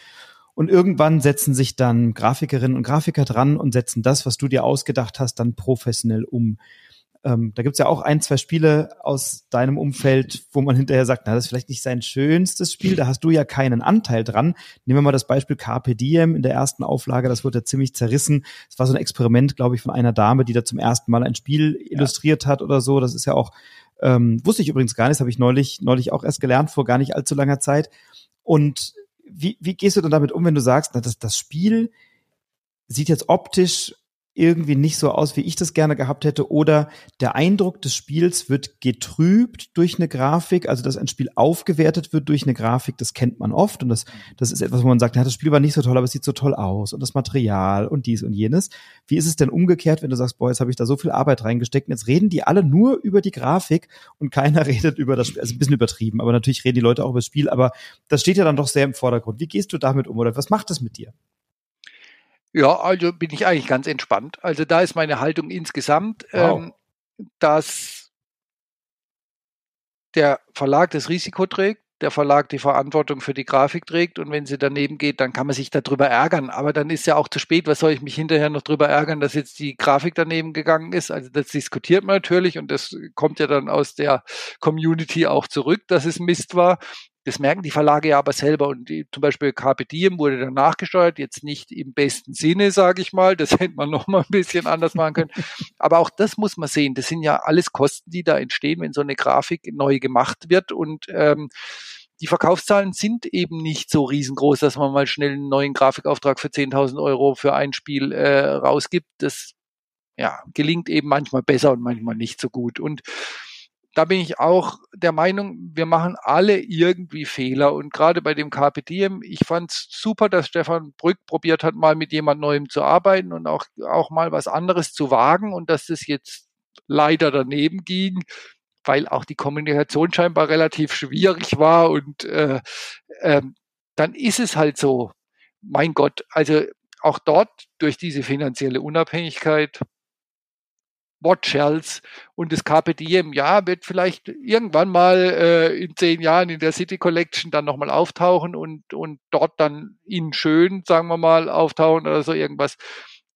Und irgendwann setzen sich dann Grafikerinnen und Grafiker dran und setzen das, was du dir ausgedacht hast, dann professionell um. Ähm, da gibt's ja auch ein, zwei Spiele aus deinem Umfeld, wo man hinterher sagt, na, das ist vielleicht nicht sein schönstes Spiel, da hast du ja keinen Anteil dran. Nehmen wir mal das Beispiel Carpe Diem in der ersten Auflage, das wurde ja ziemlich zerrissen. Es war so ein Experiment, glaube ich, von einer Dame, die da zum ersten Mal ein Spiel ja. illustriert hat oder so. Das ist ja auch, ähm, wusste ich übrigens gar nicht, das habe ich neulich, neulich auch erst gelernt, vor gar nicht allzu langer Zeit. Und wie, wie gehst du dann damit um, wenn du sagst, na, das, das Spiel sieht jetzt optisch irgendwie nicht so aus, wie ich das gerne gehabt hätte, oder der Eindruck des Spiels wird getrübt durch eine Grafik, also dass ein Spiel aufgewertet wird durch eine Grafik, das kennt man oft und das, das ist etwas, wo man sagt, ja, das Spiel war nicht so toll, aber es sieht so toll aus und das Material und dies und jenes. Wie ist es denn umgekehrt, wenn du sagst, boah, jetzt habe ich da so viel Arbeit reingesteckt und jetzt reden die alle nur über die Grafik und keiner redet über das Spiel, also ein bisschen übertrieben, aber natürlich reden die Leute auch über das Spiel, aber das steht ja dann doch sehr im Vordergrund. Wie gehst du damit um oder was macht das mit dir? Ja, also bin ich eigentlich ganz entspannt. Also da ist meine Haltung insgesamt, wow. ähm, dass der Verlag das Risiko trägt, der Verlag die Verantwortung für die Grafik trägt und wenn sie daneben geht, dann kann man sich darüber ärgern. Aber dann ist ja auch zu spät. Was soll ich mich hinterher noch darüber ärgern, dass jetzt die Grafik daneben gegangen ist? Also das diskutiert man natürlich und das kommt ja dann aus der Community auch zurück, dass es Mist war. Das merken die Verlage ja aber selber. Und die, zum Beispiel Carpe Diem wurde dann nachgesteuert, jetzt nicht im besten Sinne, sage ich mal. Das hätte man noch mal ein bisschen anders machen können. Aber auch das muss man sehen. Das sind ja alles Kosten, die da entstehen, wenn so eine Grafik neu gemacht wird. Und ähm, die Verkaufszahlen sind eben nicht so riesengroß, dass man mal schnell einen neuen Grafikauftrag für 10.000 Euro für ein Spiel äh, rausgibt. Das ja, gelingt eben manchmal besser und manchmal nicht so gut. Und da bin ich auch der Meinung, wir machen alle irgendwie Fehler. Und gerade bei dem Diem, ich fand es super, dass Stefan Brück probiert hat, mal mit jemand Neuem zu arbeiten und auch, auch mal was anderes zu wagen und dass das jetzt leider daneben ging. weil auch die Kommunikation scheinbar relativ schwierig war und äh, ähm, dann ist es halt so, mein Gott, also auch dort durch diese finanzielle Unabhängigkeit What Shells und das Carpe Diem, ja, wird vielleicht irgendwann mal äh, in zehn Jahren in der City Collection dann nochmal auftauchen und, und dort dann in schön, sagen wir mal, auftauchen oder so irgendwas.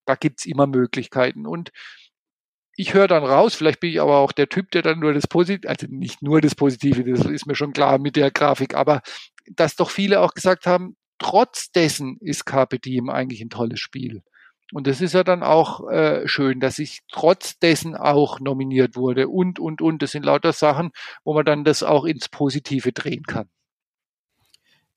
Da gibt's immer Möglichkeiten. Und ich höre dann raus, vielleicht bin ich aber auch der Typ, der dann nur das Positive, also nicht nur das Positive, das ist mir schon klar mit der Grafik, aber dass doch viele auch gesagt haben, trotz dessen ist Carpe Diem eigentlich ein tolles Spiel. Und das ist ja dann auch äh, schön, dass ich trotz dessen auch nominiert wurde und, und, und. Das sind lauter Sachen, wo man dann das auch ins Positive drehen kann.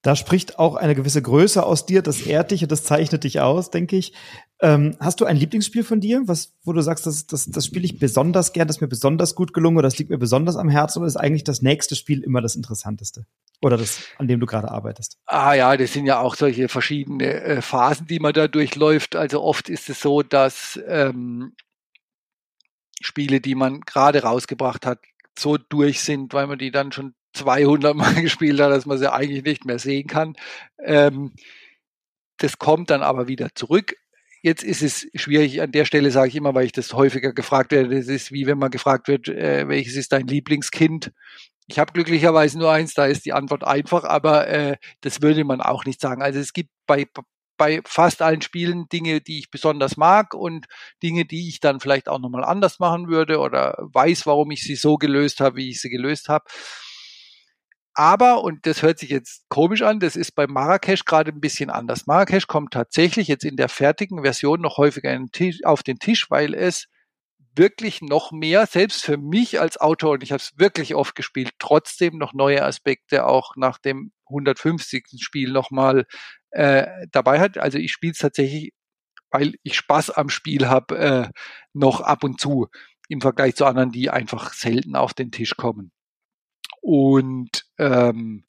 Da spricht auch eine gewisse Größe aus dir, das ehrt dich und das zeichnet dich aus, denke ich. Ähm, hast du ein Lieblingsspiel von dir, was, wo du sagst, das, das, das spiele ich besonders gern, das ist mir besonders gut gelungen oder das liegt mir besonders am Herzen oder ist eigentlich das nächste Spiel immer das interessanteste? Oder das, an dem du gerade arbeitest? Ah ja, das sind ja auch solche verschiedene äh, Phasen, die man da durchläuft. Also oft ist es so, dass ähm, Spiele, die man gerade rausgebracht hat, so durch sind, weil man die dann schon 200 Mal gespielt hat, dass man sie eigentlich nicht mehr sehen kann. Ähm, das kommt dann aber wieder zurück. Jetzt ist es schwierig, an der Stelle sage ich immer, weil ich das häufiger gefragt werde, das ist wie wenn man gefragt wird, äh, welches ist dein Lieblingskind? Ich habe glücklicherweise nur eins, da ist die Antwort einfach, aber äh, das würde man auch nicht sagen. Also es gibt bei, bei fast allen Spielen Dinge, die ich besonders mag und Dinge, die ich dann vielleicht auch nochmal anders machen würde oder weiß, warum ich sie so gelöst habe, wie ich sie gelöst habe. Aber, und das hört sich jetzt komisch an, das ist bei Marrakesch gerade ein bisschen anders. Marrakesch kommt tatsächlich jetzt in der fertigen Version noch häufiger auf den Tisch, weil es wirklich noch mehr, selbst für mich als Autor, und ich habe es wirklich oft gespielt, trotzdem noch neue Aspekte auch nach dem 150. Spiel nochmal äh, dabei hat. Also ich spiele es tatsächlich, weil ich Spaß am Spiel habe, äh, noch ab und zu im Vergleich zu anderen, die einfach selten auf den Tisch kommen. Und ähm,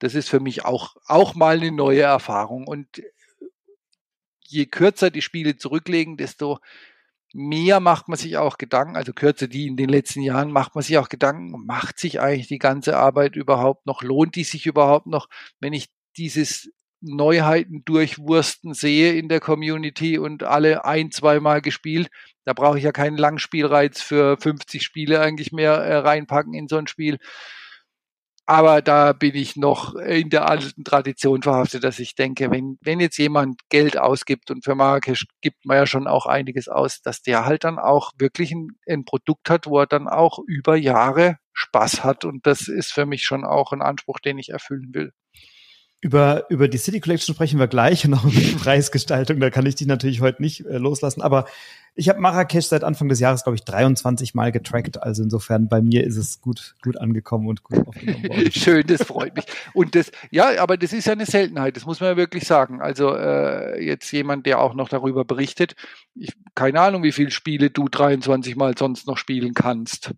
das ist für mich auch, auch mal eine neue Erfahrung. Und je kürzer die Spiele zurücklegen, desto mehr macht man sich auch Gedanken, also kürzer die in den letzten Jahren, macht man sich auch Gedanken, macht sich eigentlich die ganze Arbeit überhaupt noch, lohnt die sich überhaupt noch, wenn ich dieses Neuheiten durchwursten sehe in der Community und alle ein, zweimal gespielt, da brauche ich ja keinen Langspielreiz für 50 Spiele eigentlich mehr äh, reinpacken in so ein Spiel. Aber da bin ich noch in der alten Tradition verhaftet, dass ich denke, wenn, wenn jetzt jemand Geld ausgibt und für Marrakesch gibt man ja schon auch einiges aus, dass der halt dann auch wirklich ein, ein Produkt hat, wo er dann auch über Jahre Spaß hat. Und das ist für mich schon auch ein Anspruch, den ich erfüllen will. Über, über die City Collection sprechen wir gleich und auch über die Preisgestaltung. Da kann ich dich natürlich heute nicht äh, loslassen. Aber ich habe Marrakesch seit Anfang des Jahres, glaube ich, 23 Mal getrackt. Also insofern bei mir ist es gut, gut angekommen und gut aufgenommen worden. Schön, das freut mich. Und das, ja, aber das ist ja eine Seltenheit, das muss man ja wirklich sagen. Also äh, jetzt jemand, der auch noch darüber berichtet. Ich, keine Ahnung, wie viele Spiele du 23 Mal sonst noch spielen kannst.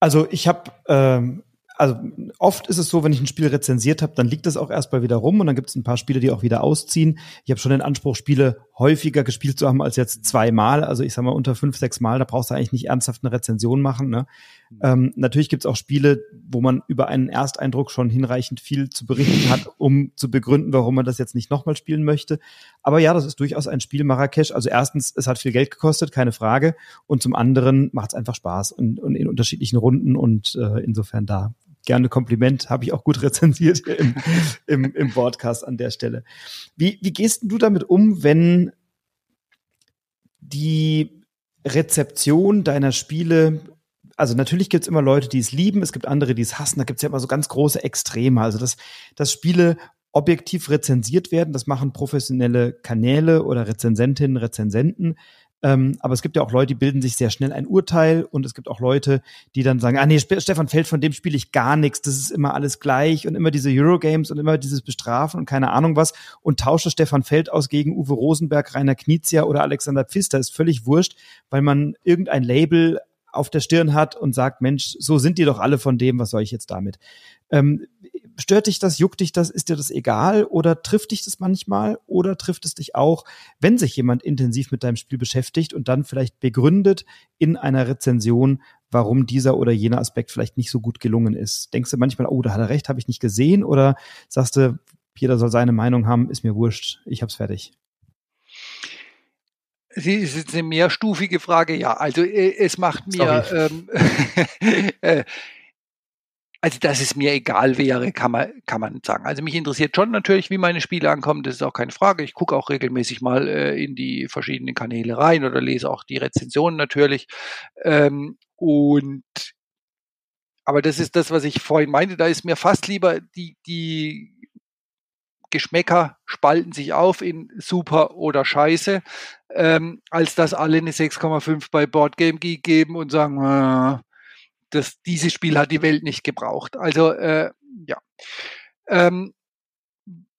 Also ich habe ähm, also oft ist es so, wenn ich ein Spiel rezensiert habe, dann liegt es auch erstmal wieder rum und dann gibt es ein paar Spiele, die auch wieder ausziehen. Ich habe schon den Anspruch, Spiele häufiger gespielt zu haben als jetzt zweimal. Also ich sag mal unter fünf, sechs Mal, da brauchst du eigentlich nicht ernsthaft eine Rezension machen. Ne? Mhm. Ähm, natürlich gibt es auch Spiele, wo man über einen Ersteindruck schon hinreichend viel zu berichten hat, um zu begründen, warum man das jetzt nicht nochmal spielen möchte. Aber ja, das ist durchaus ein Spiel Marrakesch. Also erstens, es hat viel Geld gekostet, keine Frage. Und zum anderen macht es einfach Spaß und, und in unterschiedlichen Runden und äh, insofern da gerne Kompliment, habe ich auch gut rezensiert im, im, im Podcast an der Stelle. Wie, wie gehst du damit um, wenn die Rezeption deiner Spiele also natürlich gibt es immer Leute, die es lieben, es gibt andere, die es hassen, da gibt es ja immer so ganz große Extreme. Also dass, dass Spiele objektiv rezensiert werden, das machen professionelle Kanäle oder Rezensentinnen, Rezensenten. Ähm, aber es gibt ja auch Leute, die bilden sich sehr schnell ein Urteil und es gibt auch Leute, die dann sagen, ah nee, Stefan Feld, von dem spiele ich gar nichts, das ist immer alles gleich und immer diese Eurogames und immer dieses Bestrafen und keine Ahnung was und tausche Stefan Feld aus gegen Uwe Rosenberg, Rainer Knizia oder Alexander Pfister, ist völlig wurscht, weil man irgendein Label auf der Stirn hat und sagt, Mensch, so sind die doch alle von dem, was soll ich jetzt damit? Ähm, stört dich das, juckt dich das, ist dir das egal oder trifft dich das manchmal oder trifft es dich auch, wenn sich jemand intensiv mit deinem Spiel beschäftigt und dann vielleicht begründet in einer Rezension, warum dieser oder jener Aspekt vielleicht nicht so gut gelungen ist. Denkst du manchmal, oh, da hat er recht, habe ich nicht gesehen? Oder sagst du, jeder soll seine Meinung haben, ist mir wurscht, ich hab's fertig? Sie ist jetzt eine mehrstufige Frage, ja. Also äh, es macht mir ähm, äh, also dass es mir egal wäre, kann man, kann man sagen. Also mich interessiert schon natürlich, wie meine Spiele ankommen, das ist auch keine Frage. Ich gucke auch regelmäßig mal äh, in die verschiedenen Kanäle rein oder lese auch die Rezensionen natürlich. Ähm, und aber das ist das, was ich vorhin meinte, da ist mir fast lieber die, die Geschmäcker spalten sich auf in super oder scheiße, ähm, als dass alle eine 6,5 bei Boardgame Geek geben und sagen, äh, das, dieses Spiel hat die Welt nicht gebraucht. Also äh, ja. Ähm,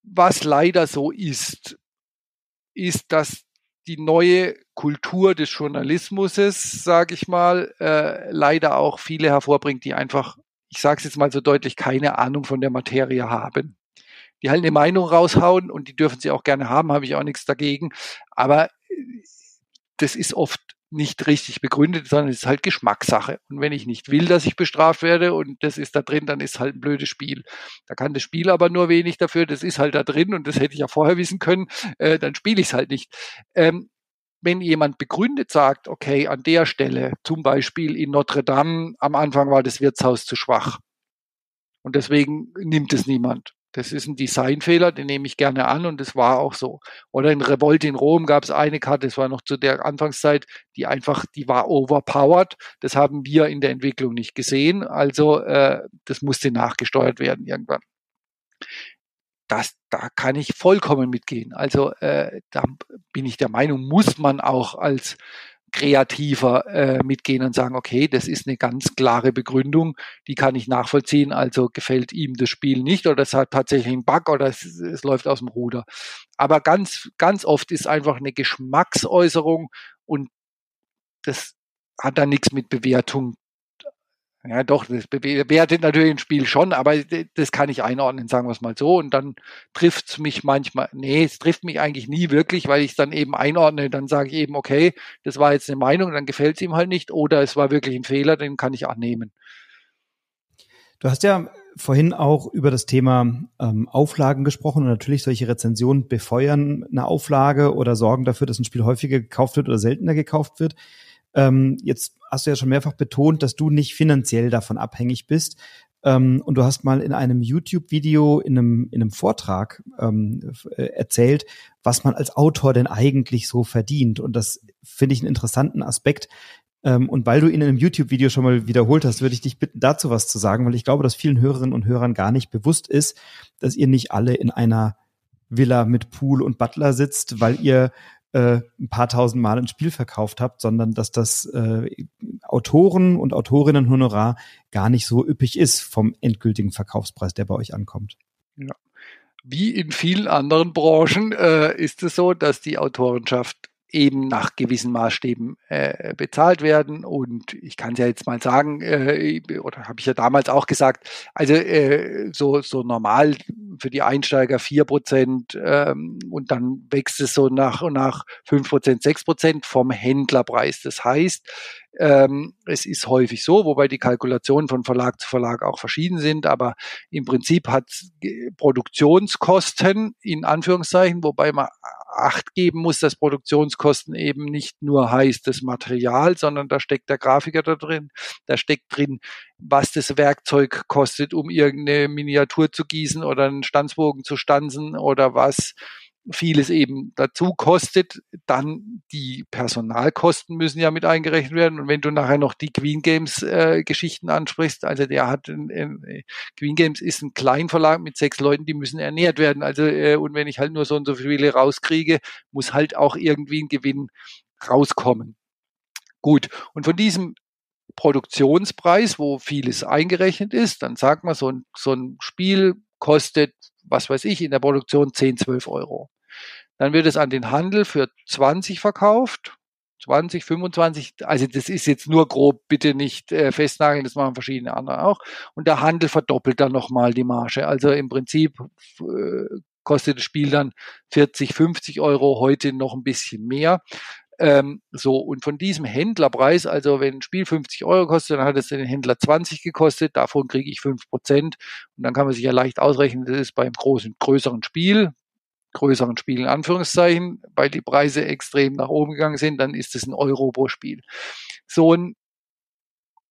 was leider so ist, ist, dass die neue Kultur des Journalismus, sage ich mal, äh, leider auch viele hervorbringt, die einfach, ich sage es jetzt mal so deutlich, keine Ahnung von der Materie haben. Die halt eine Meinung raushauen und die dürfen sie auch gerne haben, habe ich auch nichts dagegen. Aber äh, das ist oft nicht richtig begründet, sondern es ist halt Geschmackssache. Und wenn ich nicht will, dass ich bestraft werde und das ist da drin, dann ist halt ein blödes Spiel. Da kann das Spiel aber nur wenig dafür, das ist halt da drin und das hätte ich ja vorher wissen können, äh, dann spiele ich es halt nicht. Ähm, wenn jemand begründet sagt, okay, an der Stelle, zum Beispiel in Notre Dame, am Anfang war das Wirtshaus zu schwach. Und deswegen nimmt es niemand. Das ist ein Designfehler, den nehme ich gerne an und das war auch so. Oder in Revolt in Rom gab es eine Karte, das war noch zu der Anfangszeit, die einfach, die war overpowered. Das haben wir in der Entwicklung nicht gesehen. Also äh, das musste nachgesteuert werden irgendwann. Das, da kann ich vollkommen mitgehen. Also äh, da bin ich der Meinung, muss man auch als kreativer äh, mitgehen und sagen, okay, das ist eine ganz klare Begründung, die kann ich nachvollziehen, also gefällt ihm das Spiel nicht oder es hat tatsächlich einen Bug oder es, es läuft aus dem Ruder. Aber ganz, ganz oft ist einfach eine Geschmacksäußerung und das hat dann nichts mit Bewertung ja, doch, das bewertet natürlich ein Spiel schon, aber das kann ich einordnen, sagen wir es mal so. Und dann trifft es mich manchmal, nee, es trifft mich eigentlich nie wirklich, weil ich es dann eben einordne. Dann sage ich eben, okay, das war jetzt eine Meinung, dann gefällt es ihm halt nicht, oder es war wirklich ein Fehler, den kann ich annehmen. Du hast ja vorhin auch über das Thema ähm, Auflagen gesprochen und natürlich solche Rezensionen befeuern eine Auflage oder sorgen dafür, dass ein Spiel häufiger gekauft wird oder seltener gekauft wird. Ähm, jetzt hast du ja schon mehrfach betont, dass du nicht finanziell davon abhängig bist. Ähm, und du hast mal in einem YouTube-Video, in einem, in einem Vortrag ähm, äh, erzählt, was man als Autor denn eigentlich so verdient. Und das finde ich einen interessanten Aspekt. Ähm, und weil du ihn in einem YouTube-Video schon mal wiederholt hast, würde ich dich bitten, dazu was zu sagen, weil ich glaube, dass vielen Hörerinnen und Hörern gar nicht bewusst ist, dass ihr nicht alle in einer Villa mit Pool und Butler sitzt, weil ihr äh, ein paar tausend Mal ein Spiel verkauft habt, sondern dass das äh, Autoren und Autorinnen-Honorar gar nicht so üppig ist vom endgültigen Verkaufspreis, der bei euch ankommt. Ja. Wie in vielen anderen Branchen äh, ist es so, dass die Autorenschaft eben nach gewissen Maßstäben äh, bezahlt werden. Und ich kann es ja jetzt mal sagen, äh, oder habe ich ja damals auch gesagt, also äh, so, so normal für die Einsteiger vier Prozent ähm, und dann wächst es so nach und nach fünf Prozent, sechs Prozent vom Händlerpreis. Das heißt, ähm, es ist häufig so, wobei die Kalkulationen von Verlag zu Verlag auch verschieden sind, aber im Prinzip hat Produktionskosten in Anführungszeichen, wobei man Acht geben muss, dass Produktionskosten eben nicht nur heißt das Material, sondern da steckt der Grafiker da drin, da steckt drin, was das Werkzeug kostet, um irgendeine Miniatur zu gießen oder einen Stanzbogen zu stanzen oder was vieles eben dazu kostet, dann die Personalkosten müssen ja mit eingerechnet werden. Und wenn du nachher noch die Queen Games äh, Geschichten ansprichst, also der hat ein, ein, Queen Games ist ein Kleinverlag mit sechs Leuten, die müssen ernährt werden. Also äh, und wenn ich halt nur so und so viele rauskriege, muss halt auch irgendwie ein Gewinn rauskommen. Gut. Und von diesem Produktionspreis, wo vieles eingerechnet ist, dann sagt man, so ein, so ein Spiel kostet, was weiß ich, in der Produktion 10, 12 Euro. Dann wird es an den Handel für 20 verkauft. 20, 25, also das ist jetzt nur grob, bitte nicht äh, festnageln, das machen verschiedene andere auch. Und der Handel verdoppelt dann nochmal die Marge. Also im Prinzip äh, kostet das Spiel dann 40, 50 Euro, heute noch ein bisschen mehr. Ähm, so, und von diesem Händlerpreis, also wenn ein Spiel 50 Euro kostet, dann hat es den Händler 20 gekostet, davon kriege ich 5 Prozent. Und dann kann man sich ja leicht ausrechnen, das ist beim großen, größeren Spiel, größeren Spiel in Anführungszeichen, weil die Preise extrem nach oben gegangen sind, dann ist es ein Euro pro Spiel. So ein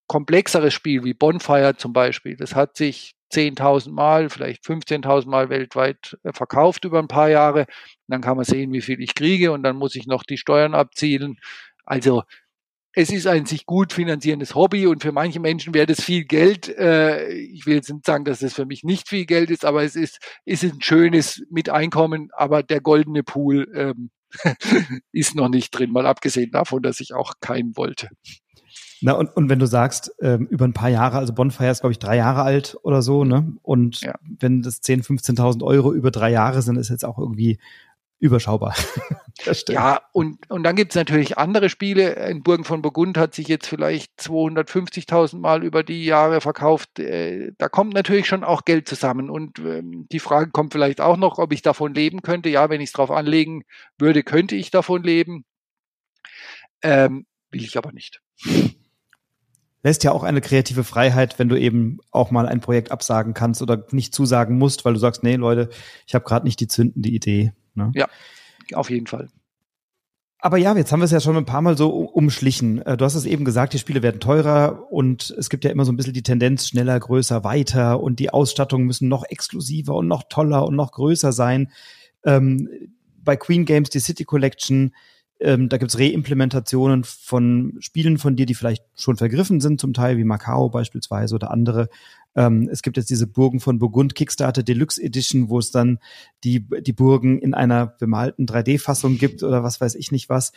komplexeres Spiel wie Bonfire zum Beispiel, das hat sich 10.000 Mal, vielleicht 15.000 Mal weltweit äh, verkauft über ein paar Jahre. Und dann kann man sehen, wie viel ich kriege und dann muss ich noch die Steuern abzielen. Also es ist ein sich gut finanzierendes Hobby und für manche Menschen wäre das viel Geld. Äh, ich will jetzt nicht sagen, dass es für mich nicht viel Geld ist, aber es ist, ist ein schönes Miteinkommen, aber der goldene Pool ähm, ist noch nicht drin, mal abgesehen davon, dass ich auch keinen wollte. Na, und, und wenn du sagst, ähm, über ein paar Jahre, also Bonfire ist, glaube ich, drei Jahre alt oder so, ne? Und ja. wenn das 10.000, 15.000 Euro über drei Jahre sind, ist jetzt auch irgendwie überschaubar. ja, und, und dann gibt es natürlich andere Spiele. In Burgen von Burgund hat sich jetzt vielleicht 250.000 Mal über die Jahre verkauft. Äh, da kommt natürlich schon auch Geld zusammen. Und ähm, die Frage kommt vielleicht auch noch, ob ich davon leben könnte. Ja, wenn ich es drauf anlegen würde, könnte ich davon leben. Ähm, will ich aber nicht lässt ja auch eine kreative Freiheit, wenn du eben auch mal ein Projekt absagen kannst oder nicht zusagen musst, weil du sagst, nee, Leute, ich habe gerade nicht die zündende Idee. Ne? Ja, auf jeden Fall. Aber ja, jetzt haben wir es ja schon ein paar Mal so umschlichen. Äh, du hast es eben gesagt, die Spiele werden teurer und es gibt ja immer so ein bisschen die Tendenz schneller, größer, weiter und die Ausstattungen müssen noch exklusiver und noch toller und noch größer sein. Ähm, bei Queen Games, die City Collection, ähm, da gibt's Reimplementationen von Spielen von dir, die vielleicht schon vergriffen sind, zum Teil wie Macau beispielsweise oder andere. Ähm, es gibt jetzt diese Burgen von Burgund Kickstarter Deluxe Edition, wo es dann die, die Burgen in einer bemalten 3D-Fassung gibt oder was weiß ich nicht was.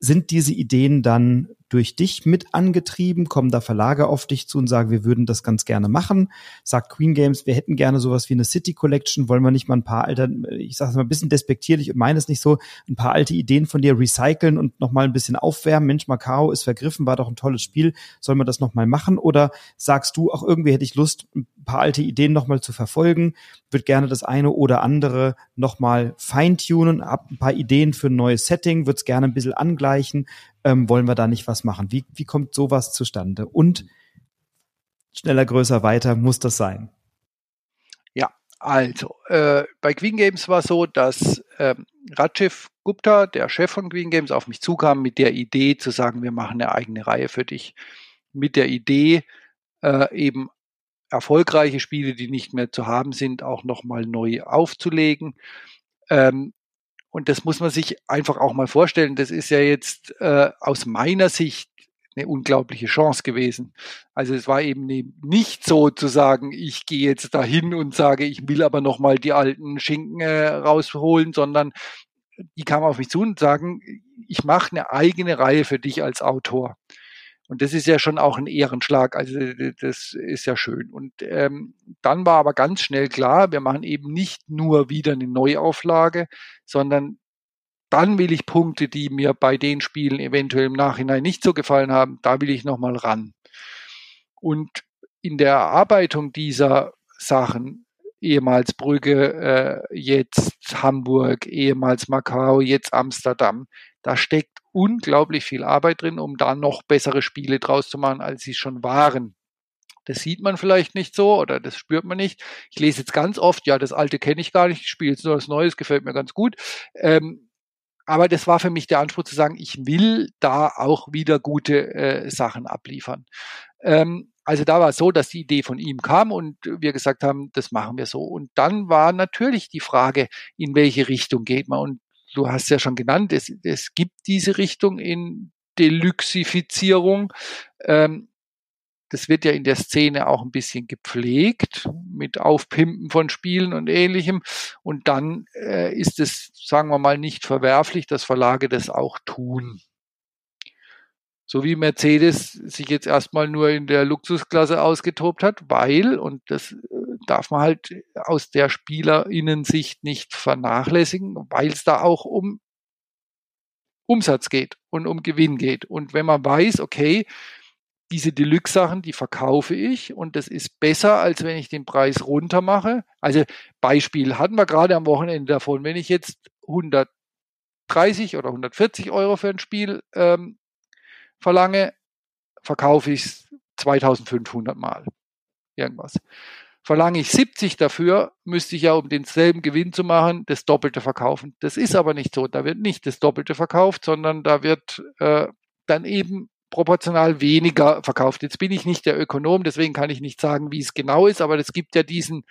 Sind diese Ideen dann durch dich mit angetrieben? Kommen da Verlage auf dich zu und sagen, wir würden das ganz gerne machen? Sagt Queen Games, wir hätten gerne sowas wie eine City Collection. Wollen wir nicht mal ein paar alte, ich sage es mal ein bisschen despektierlich und meine es nicht so, ein paar alte Ideen von dir recyceln und nochmal ein bisschen aufwärmen? Mensch, Macau ist vergriffen, war doch ein tolles Spiel. Sollen wir das nochmal machen? Oder sagst du, auch irgendwie hätte ich Lust, ein paar alte Ideen nochmal zu verfolgen? Würde gerne das eine oder andere nochmal feintunen, hab ein paar Ideen für ein neues Setting, würde es gerne ein bisschen angleichen ähm, wollen wir da nicht was machen? Wie, wie kommt sowas zustande? Und schneller, größer, weiter muss das sein? Ja, also äh, bei Queen Games war so, dass ähm, Rajiv Gupta, der Chef von Queen Games, auf mich zukam mit der Idee zu sagen, wir machen eine eigene Reihe für dich. Mit der Idee, äh, eben erfolgreiche Spiele, die nicht mehr zu haben sind, auch nochmal neu aufzulegen. Ähm, und das muss man sich einfach auch mal vorstellen. Das ist ja jetzt äh, aus meiner Sicht eine unglaubliche Chance gewesen. Also es war eben nicht so zu sagen, ich gehe jetzt dahin und sage, ich will aber noch mal die alten Schinken äh, rausholen, sondern die kamen auf mich zu und sagen, ich mache eine eigene Reihe für dich als Autor. Und das ist ja schon auch ein Ehrenschlag. Also das ist ja schön. Und ähm, dann war aber ganz schnell klar, wir machen eben nicht nur wieder eine Neuauflage, sondern dann will ich Punkte, die mir bei den Spielen eventuell im Nachhinein nicht so gefallen haben, da will ich nochmal ran. Und in der Erarbeitung dieser Sachen, ehemals Brügge, äh, jetzt Hamburg, ehemals Macau, jetzt Amsterdam, da steckt unglaublich viel Arbeit drin, um da noch bessere Spiele draus zu machen, als sie schon waren. Das sieht man vielleicht nicht so oder das spürt man nicht. Ich lese jetzt ganz oft, ja, das alte kenne ich gar nicht, ich spiele jetzt nur das Neue, gefällt mir ganz gut. Ähm, aber das war für mich der Anspruch zu sagen, ich will da auch wieder gute äh, Sachen abliefern. Ähm, also da war es so, dass die Idee von ihm kam und wir gesagt haben, das machen wir so. Und dann war natürlich die Frage, in welche Richtung geht man. Und du hast ja schon genannt, es, es gibt diese Richtung in Deluxifizierung. Ähm, das wird ja in der Szene auch ein bisschen gepflegt mit Aufpimpen von Spielen und ähnlichem. Und dann äh, ist es, sagen wir mal, nicht verwerflich, dass Verlage das auch tun. So wie Mercedes sich jetzt erstmal nur in der Luxusklasse ausgetobt hat, weil, und das darf man halt aus der Spielerinnensicht nicht vernachlässigen, weil es da auch um Umsatz geht und um Gewinn geht. Und wenn man weiß, okay, diese Deluxe-Sachen, die verkaufe ich und das ist besser, als wenn ich den Preis runter mache. Also Beispiel hatten wir gerade am Wochenende davon, wenn ich jetzt 100 130 oder 140 Euro für ein Spiel ähm, verlange, verkaufe ich es 2500 Mal. Irgendwas. Verlange ich 70 dafür, müsste ich ja, um denselben Gewinn zu machen, das Doppelte verkaufen. Das ist aber nicht so. Da wird nicht das Doppelte verkauft, sondern da wird äh, dann eben proportional weniger verkauft. Jetzt bin ich nicht der Ökonom, deswegen kann ich nicht sagen, wie es genau ist, aber es gibt ja diesen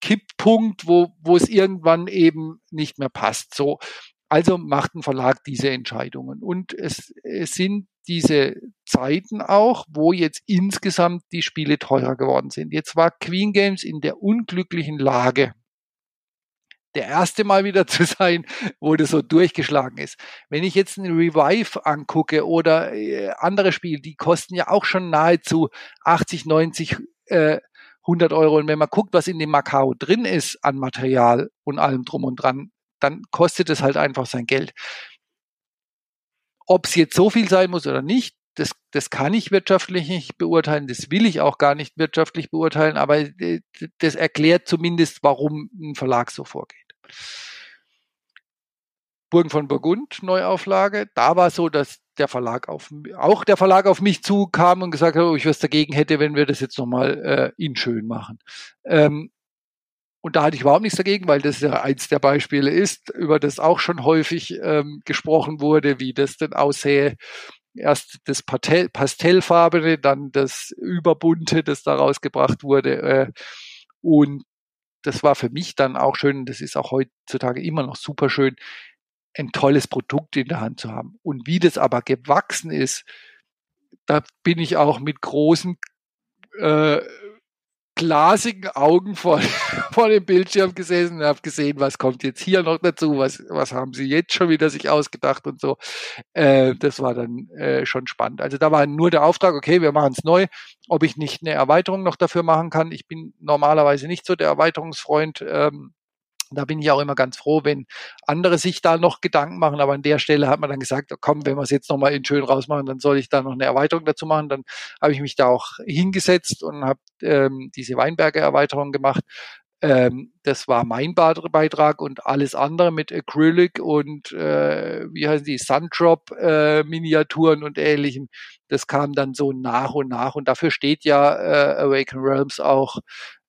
Kipppunkt, wo, wo es irgendwann eben nicht mehr passt. So. Also macht ein Verlag diese Entscheidungen. Und es, es sind diese Zeiten auch, wo jetzt insgesamt die Spiele teurer geworden sind. Jetzt war Queen Games in der unglücklichen Lage, der erste Mal wieder zu sein, wo das so durchgeschlagen ist. Wenn ich jetzt ein Revive angucke oder äh, andere Spiele, die kosten ja auch schon nahezu 80, 90, äh, 100 Euro. Und wenn man guckt, was in dem Macau drin ist an Material und allem drum und dran, dann kostet es halt einfach sein Geld. Ob es jetzt so viel sein muss oder nicht, das, das kann ich wirtschaftlich nicht beurteilen, das will ich auch gar nicht wirtschaftlich beurteilen, aber äh, das erklärt zumindest, warum ein Verlag so vorgeht. Burgen von Burgund, Neuauflage, da war so, dass der Verlag auf, auch der Verlag auf mich zukam und gesagt hat, ob ich was dagegen hätte, wenn wir das jetzt nochmal äh, in schön machen. Ähm, und da hatte ich überhaupt nichts dagegen, weil das ja eins der Beispiele ist, über das auch schon häufig ähm, gesprochen wurde, wie das denn aussähe. Erst das Pastel, Pastellfarbene, dann das Überbunte, das daraus gebracht wurde. Äh, und das war für mich dann auch schön, das ist auch heutzutage immer noch super schön, ein tolles Produkt in der Hand zu haben. Und wie das aber gewachsen ist, da bin ich auch mit großen äh, glasigen Augen vor, vor dem Bildschirm gesessen und habe gesehen, was kommt jetzt hier noch dazu, was, was haben sie jetzt schon wieder sich ausgedacht und so. Äh, das war dann äh, schon spannend. Also da war nur der Auftrag, okay, wir machen es neu, ob ich nicht eine Erweiterung noch dafür machen kann. Ich bin normalerweise nicht so der Erweiterungsfreund. Ähm, da bin ich auch immer ganz froh, wenn andere sich da noch Gedanken machen. Aber an der Stelle hat man dann gesagt, komm, wenn wir es jetzt nochmal in schön rausmachen, dann soll ich da noch eine Erweiterung dazu machen. Dann habe ich mich da auch hingesetzt und habe ähm, diese Weinberge-Erweiterung gemacht. Ähm, das war mein Beitrag und alles andere mit Acrylic und äh, wie heißen die Sundrop-Miniaturen äh, und ähnlichem. Das kam dann so nach und nach und dafür steht ja äh, Awaken Realms auch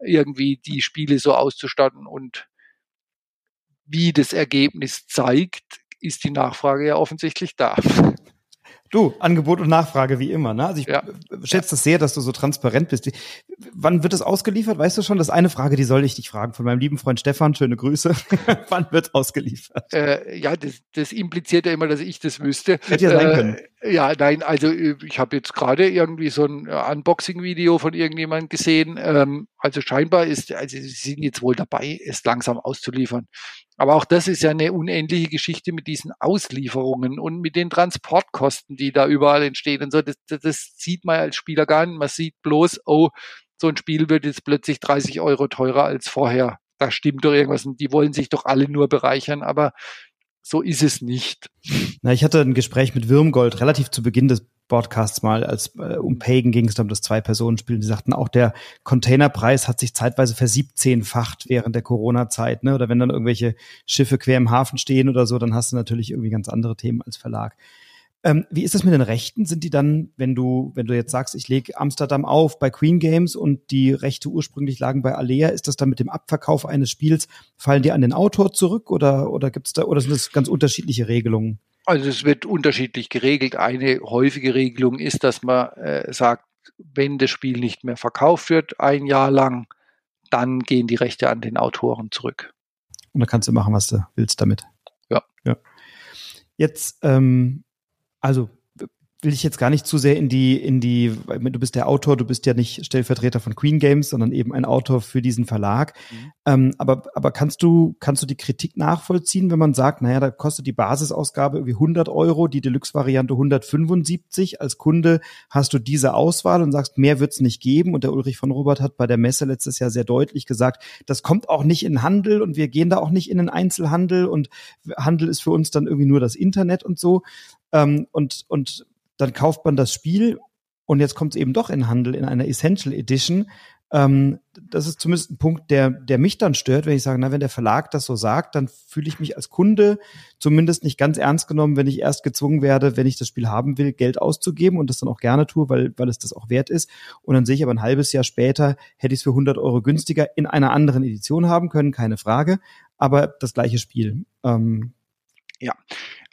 irgendwie die Spiele so auszustatten und wie das Ergebnis zeigt, ist die Nachfrage ja offensichtlich da. Du, Angebot und Nachfrage wie immer. Ne? Also ich ja. schätze das sehr, dass du so transparent bist. Wann wird es ausgeliefert? Weißt du schon? Das ist eine Frage, die soll ich dich fragen von meinem lieben Freund Stefan. Schöne Grüße. Wann wird ausgeliefert? Äh, ja, das, das impliziert ja immer, dass ich das wüsste. Hätte ja sein können. Ja, nein, also äh, ich habe jetzt gerade irgendwie so ein äh, Unboxing-Video von irgendjemandem gesehen. Ähm, also scheinbar ist, also sie sind jetzt wohl dabei, es langsam auszuliefern. Aber auch das ist ja eine unendliche Geschichte mit diesen Auslieferungen und mit den Transportkosten, die da überall entstehen und so. Das, das, das sieht man als Spieler gar nicht. Man sieht bloß, oh, so ein Spiel wird jetzt plötzlich 30 Euro teurer als vorher. Da stimmt doch irgendwas und die wollen sich doch alle nur bereichern, aber so ist es nicht. Na, ich hatte ein Gespräch mit Würmgold relativ zu Beginn des Podcasts mal, als äh, um Pagan ging es um das Zwei-Personen-Spiel. Die sagten auch, der Containerpreis hat sich zeitweise versiebzehnfacht während der Corona-Zeit. Ne? Oder wenn dann irgendwelche Schiffe quer im Hafen stehen oder so, dann hast du natürlich irgendwie ganz andere Themen als Verlag. Ähm, wie ist das mit den Rechten? Sind die dann, wenn du, wenn du jetzt sagst, ich lege Amsterdam auf bei Queen Games und die Rechte ursprünglich lagen bei Alea, ist das dann mit dem Abverkauf eines Spiels, fallen die an den Autor zurück oder, oder gibt's da, oder sind das ganz unterschiedliche Regelungen? Also es wird unterschiedlich geregelt. Eine häufige Regelung ist, dass man äh, sagt, wenn das Spiel nicht mehr verkauft wird, ein Jahr lang, dann gehen die Rechte an den Autoren zurück. Und dann kannst du machen, was du willst damit. Ja. ja. Jetzt, ähm, also will ich jetzt gar nicht zu sehr in die, in die, du bist der Autor, du bist ja nicht Stellvertreter von Queen Games, sondern eben ein Autor für diesen Verlag. Mhm. Ähm, aber, aber kannst du, kannst du die Kritik nachvollziehen, wenn man sagt, naja, da kostet die Basisausgabe irgendwie 100 Euro, die Deluxe-Variante 175. Als Kunde hast du diese Auswahl und sagst, mehr wird's nicht geben. Und der Ulrich von Robert hat bei der Messe letztes Jahr sehr deutlich gesagt, das kommt auch nicht in Handel und wir gehen da auch nicht in den Einzelhandel und Handel ist für uns dann irgendwie nur das Internet und so. Ähm, und, und dann kauft man das Spiel und jetzt kommt es eben doch in Handel in einer Essential Edition. Ähm, das ist zumindest ein Punkt, der, der mich dann stört, wenn ich sage, na, wenn der Verlag das so sagt, dann fühle ich mich als Kunde zumindest nicht ganz ernst genommen, wenn ich erst gezwungen werde, wenn ich das Spiel haben will, Geld auszugeben und das dann auch gerne tue, weil, weil es das auch wert ist. Und dann sehe ich aber ein halbes Jahr später, hätte ich es für 100 Euro günstiger in einer anderen Edition haben können, keine Frage, aber das gleiche Spiel. Ähm, ja,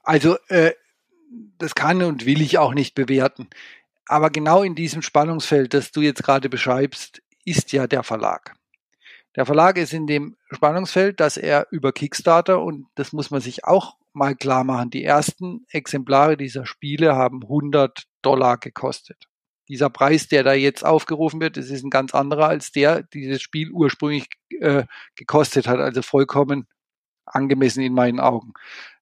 also äh, das kann und will ich auch nicht bewerten. Aber genau in diesem Spannungsfeld, das du jetzt gerade beschreibst, ist ja der Verlag. Der Verlag ist in dem Spannungsfeld, dass er über Kickstarter, und das muss man sich auch mal klar machen, die ersten Exemplare dieser Spiele haben 100 Dollar gekostet. Dieser Preis, der da jetzt aufgerufen wird, das ist ein ganz anderer als der, dieses Spiel ursprünglich äh, gekostet hat, also vollkommen angemessen in meinen Augen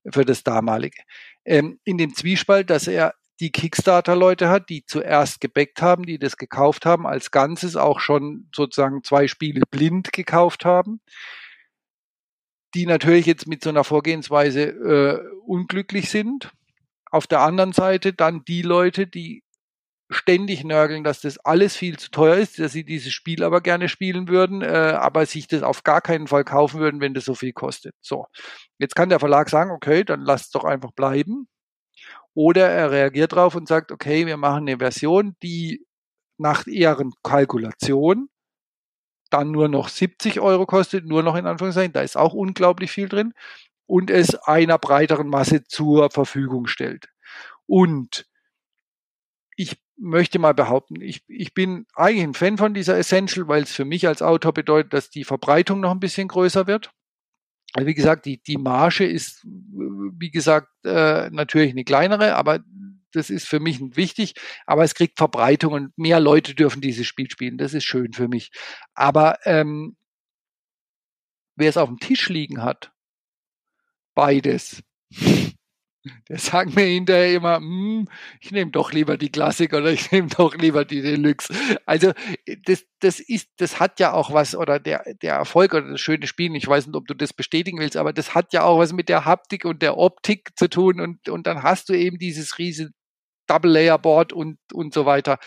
für das damalige. Ähm, in dem Zwiespalt, dass er die Kickstarter-Leute hat, die zuerst gebackt haben, die das gekauft haben, als Ganzes auch schon sozusagen zwei Spiele blind gekauft haben, die natürlich jetzt mit so einer Vorgehensweise äh, unglücklich sind. Auf der anderen Seite dann die Leute, die ständig nörgeln, dass das alles viel zu teuer ist, dass sie dieses Spiel aber gerne spielen würden, äh, aber sich das auf gar keinen Fall kaufen würden, wenn das so viel kostet. So, jetzt kann der Verlag sagen, okay, dann lasst doch einfach bleiben. Oder er reagiert drauf und sagt, okay, wir machen eine Version, die nach ihren Kalkulation dann nur noch 70 Euro kostet, nur noch in Anführungszeichen, da ist auch unglaublich viel drin, und es einer breiteren Masse zur Verfügung stellt. Und ich möchte mal behaupten, ich, ich bin eigentlich ein Fan von dieser Essential, weil es für mich als Autor bedeutet, dass die Verbreitung noch ein bisschen größer wird. Also wie gesagt, die, die Marge ist, wie gesagt, äh, natürlich eine kleinere, aber das ist für mich wichtig. Aber es kriegt Verbreitung und mehr Leute dürfen dieses Spiel spielen. Das ist schön für mich. Aber ähm, wer es auf dem Tisch liegen hat, beides, der sagt mir hinterher immer, hm, ich nehme doch lieber die Klassik oder ich nehme doch lieber die Deluxe. Also das, das ist, das hat ja auch was, oder der, der Erfolg oder das schöne Spiel, ich weiß nicht, ob du das bestätigen willst, aber das hat ja auch was mit der Haptik und der Optik zu tun und, und dann hast du eben dieses riesige Double-Layer-Board und, und so weiter.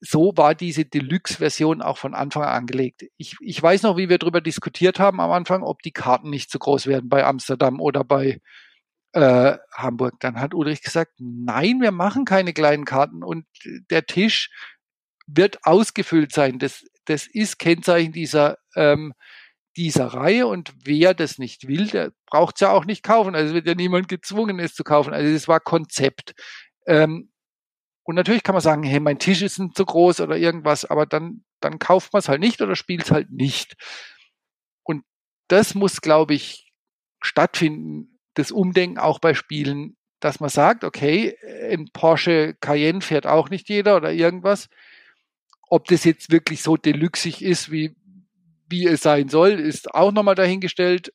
So war diese Deluxe-Version auch von Anfang an angelegt. Ich, ich weiß noch, wie wir darüber diskutiert haben am Anfang, ob die Karten nicht zu groß werden bei Amsterdam oder bei, äh, Hamburg. Dann hat Ulrich gesagt, nein, wir machen keine kleinen Karten und der Tisch wird ausgefüllt sein. Das, das ist Kennzeichen dieser, ähm, dieser Reihe und wer das nicht will, der braucht es ja auch nicht kaufen. Also wird ja niemand gezwungen, es zu kaufen. Also das war Konzept. Ähm, und natürlich kann man sagen, hey, mein Tisch ist nicht so groß oder irgendwas, aber dann, dann kauft man es halt nicht oder spielt es halt nicht. Und das muss, glaube ich, stattfinden das Umdenken auch bei Spielen, dass man sagt, okay, ein Porsche Cayenne fährt auch nicht jeder oder irgendwas. Ob das jetzt wirklich so deluxig ist, wie, wie es sein soll, ist auch nochmal dahingestellt.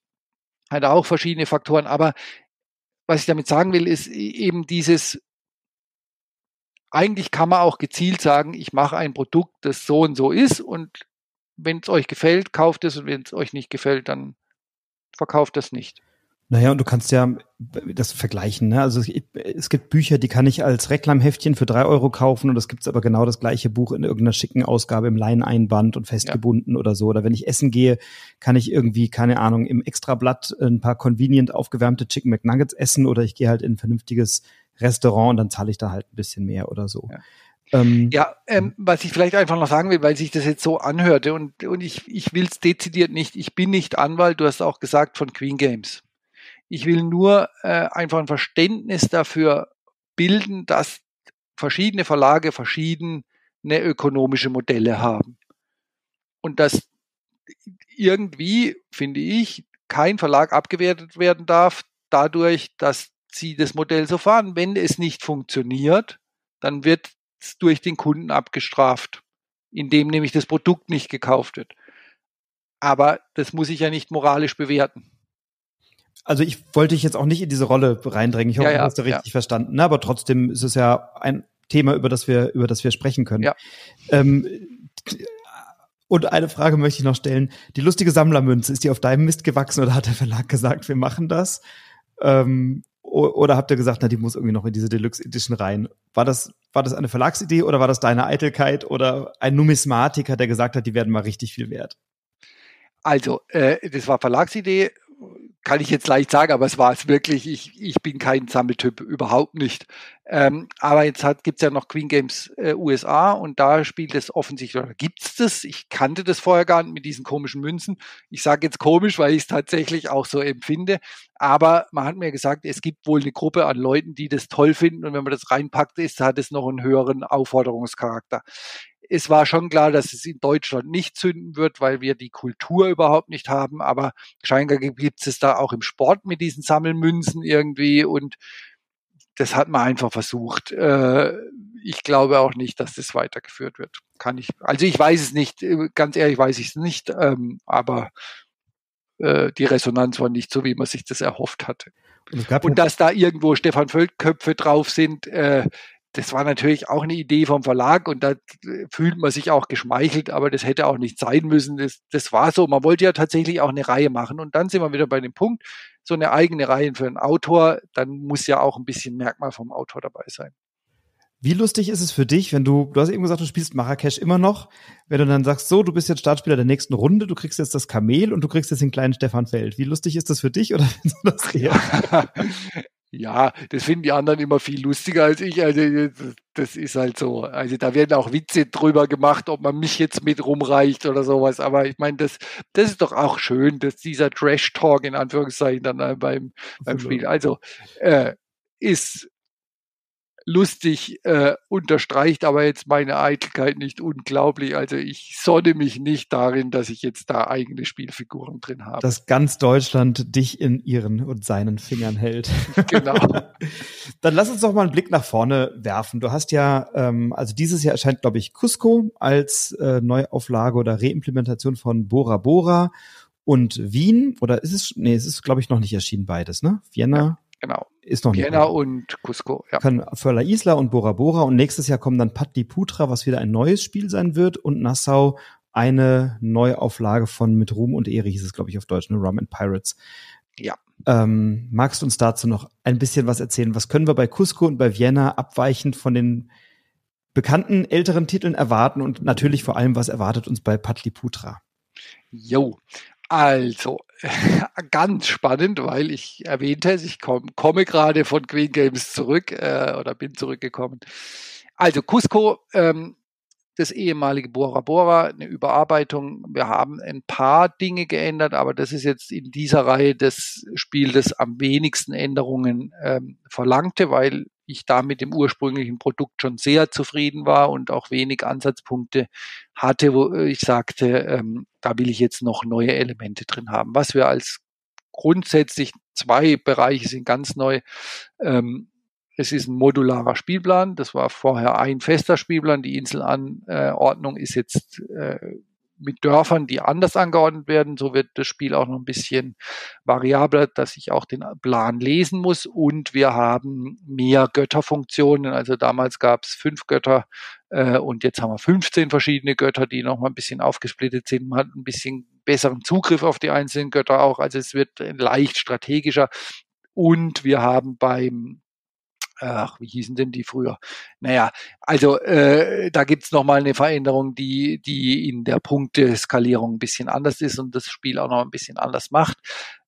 Hat auch verschiedene Faktoren. Aber was ich damit sagen will, ist e-, eben dieses, eigentlich kann man auch gezielt sagen, ich mache ein Produkt, das so und so ist und wenn es euch gefällt, kauft es und wenn es euch nicht gefällt, dann verkauft es nicht. Naja, und du kannst ja das vergleichen. Ne? Also es, es gibt Bücher, die kann ich als Reklamheftchen für drei Euro kaufen und es gibt aber genau das gleiche Buch in irgendeiner schicken Ausgabe im Leineinband und festgebunden ja. oder so. Oder wenn ich essen gehe, kann ich irgendwie, keine Ahnung, im Extrablatt ein paar convenient aufgewärmte Chicken McNuggets essen oder ich gehe halt in ein vernünftiges Restaurant und dann zahle ich da halt ein bisschen mehr oder so. Ja. Ähm, ja, ähm, was ich vielleicht einfach noch sagen will, weil sich das jetzt so anhörte und, und ich, ich will es dezidiert nicht, ich bin nicht Anwalt, du hast auch gesagt von Queen Games. Ich will nur äh, einfach ein Verständnis dafür bilden, dass verschiedene Verlage verschiedene ökonomische Modelle haben. Und dass irgendwie, finde ich, kein Verlag abgewertet werden darf, dadurch, dass sie das Modell so fahren. Wenn es nicht funktioniert, dann wird es durch den Kunden abgestraft, indem nämlich das Produkt nicht gekauft wird. Aber das muss ich ja nicht moralisch bewerten also ich wollte dich jetzt auch nicht in diese Rolle reindrängen. Ich hoffe, ja, ja, du hast da richtig ja. verstanden. Ne? Aber trotzdem ist es ja ein Thema, über das wir, über das wir sprechen können. Ja. Ähm, und eine Frage möchte ich noch stellen. Die lustige Sammlermünze, ist die auf deinem Mist gewachsen oder hat der Verlag gesagt, wir machen das? Ähm, oder habt ihr gesagt, na, die muss irgendwie noch in diese Deluxe Edition rein? War das, war das eine Verlagsidee oder war das deine Eitelkeit oder ein Numismatiker, der gesagt hat, die werden mal richtig viel wert? Also, äh, das war Verlagsidee kann ich jetzt leicht sagen, aber es war es wirklich. Ich, ich bin kein Sammeltyp, überhaupt nicht. Ähm, aber jetzt hat, gibt's ja noch Queen Games äh, USA und da spielt es offensichtlich, oder gibt's das? Ich kannte das vorher gar nicht mit diesen komischen Münzen. Ich sage jetzt komisch, weil ich es tatsächlich auch so empfinde. Aber man hat mir gesagt, es gibt wohl eine Gruppe an Leuten, die das toll finden und wenn man das reinpackt, ist, hat es noch einen höheren Aufforderungscharakter es war schon klar, dass es in Deutschland nicht zünden wird, weil wir die Kultur überhaupt nicht haben. Aber scheinbar gibt es da auch im Sport mit diesen Sammelmünzen irgendwie und das hat man einfach versucht. Äh, ich glaube auch nicht, dass das weitergeführt wird. Kann ich, also ich weiß es nicht, äh, ganz ehrlich weiß ich es nicht, ähm, aber äh, die Resonanz war nicht so, wie man sich das erhofft hatte. Und, und dass da irgendwo Stefan Völtköpfe drauf sind, das war natürlich auch eine Idee vom Verlag und da fühlt man sich auch geschmeichelt, aber das hätte auch nicht sein müssen. Das, das war so. Man wollte ja tatsächlich auch eine Reihe machen und dann sind wir wieder bei dem Punkt, so eine eigene Reihe für einen Autor, dann muss ja auch ein bisschen Merkmal vom Autor dabei sein. Wie lustig ist es für dich, wenn du, du hast eben gesagt, du spielst Marrakesch immer noch, wenn du dann sagst, so, du bist jetzt Startspieler der nächsten Runde, du kriegst jetzt das Kamel und du kriegst jetzt den kleinen Stefan Feld. Wie lustig ist das für dich oder das eher? Ja, das finden die anderen immer viel lustiger als ich. Also das ist halt so. Also da werden auch Witze drüber gemacht, ob man mich jetzt mit rumreicht oder sowas. Aber ich meine, das, das ist doch auch schön, dass dieser Trash-Talk in Anführungszeichen dann beim, beim Spiel. Also äh, ist lustig, äh, unterstreicht aber jetzt meine Eitelkeit nicht unglaublich. Also ich sonne mich nicht darin, dass ich jetzt da eigene Spielfiguren drin habe. Dass ganz Deutschland dich in ihren und seinen Fingern hält. Genau. Dann lass uns doch mal einen Blick nach vorne werfen. Du hast ja, ähm, also dieses Jahr erscheint, glaube ich, Cusco als äh, Neuauflage oder Reimplementation von Bora Bora und Wien. Oder ist es, nee, es ist, glaube ich, noch nicht erschienen beides, ne? Vienna. Ja. Genau. Ist noch Vienna nicht. und Cusco, ja. Können für La Isla und Bora Bora und nächstes Jahr kommen dann Patliputra, was wieder ein neues Spiel sein wird und Nassau eine Neuauflage von Mit Ruhm und Ehre hieß es, glaube ich, auf Deutsch, ne? Rum and Pirates. Ja. Ähm, magst du uns dazu noch ein bisschen was erzählen? Was können wir bei Cusco und bei Vienna abweichend von den bekannten älteren Titeln erwarten und natürlich vor allem, was erwartet uns bei Patliputra? Jo, also, ganz spannend, weil ich erwähnte es, ich komm, komme gerade von Queen Games zurück äh, oder bin zurückgekommen. Also Cusco, ähm, das ehemalige Bora Bora, eine Überarbeitung. Wir haben ein paar Dinge geändert, aber das ist jetzt in dieser Reihe das Spiel, das am wenigsten Änderungen ähm, verlangte, weil ich da mit dem ursprünglichen Produkt schon sehr zufrieden war und auch wenig Ansatzpunkte hatte, wo ich sagte, ähm, da will ich jetzt noch neue Elemente drin haben. Was wir als grundsätzlich zwei Bereiche sind ganz neu. Ähm, es ist ein modularer Spielplan. Das war vorher ein fester Spielplan. Die Inselanordnung ist jetzt äh, mit Dörfern, die anders angeordnet werden. So wird das Spiel auch noch ein bisschen variabler, dass ich auch den Plan lesen muss. Und wir haben mehr Götterfunktionen. Also damals gab es fünf Götter äh, und jetzt haben wir 15 verschiedene Götter, die noch mal ein bisschen aufgesplittet sind. Man hat ein bisschen besseren Zugriff auf die einzelnen Götter auch. Also es wird leicht strategischer. Und wir haben beim ach, wie hießen denn die früher? Naja, also äh, da gibt's noch mal eine Veränderung, die, die in der Punkteskalierung ein bisschen anders ist und das Spiel auch noch ein bisschen anders macht.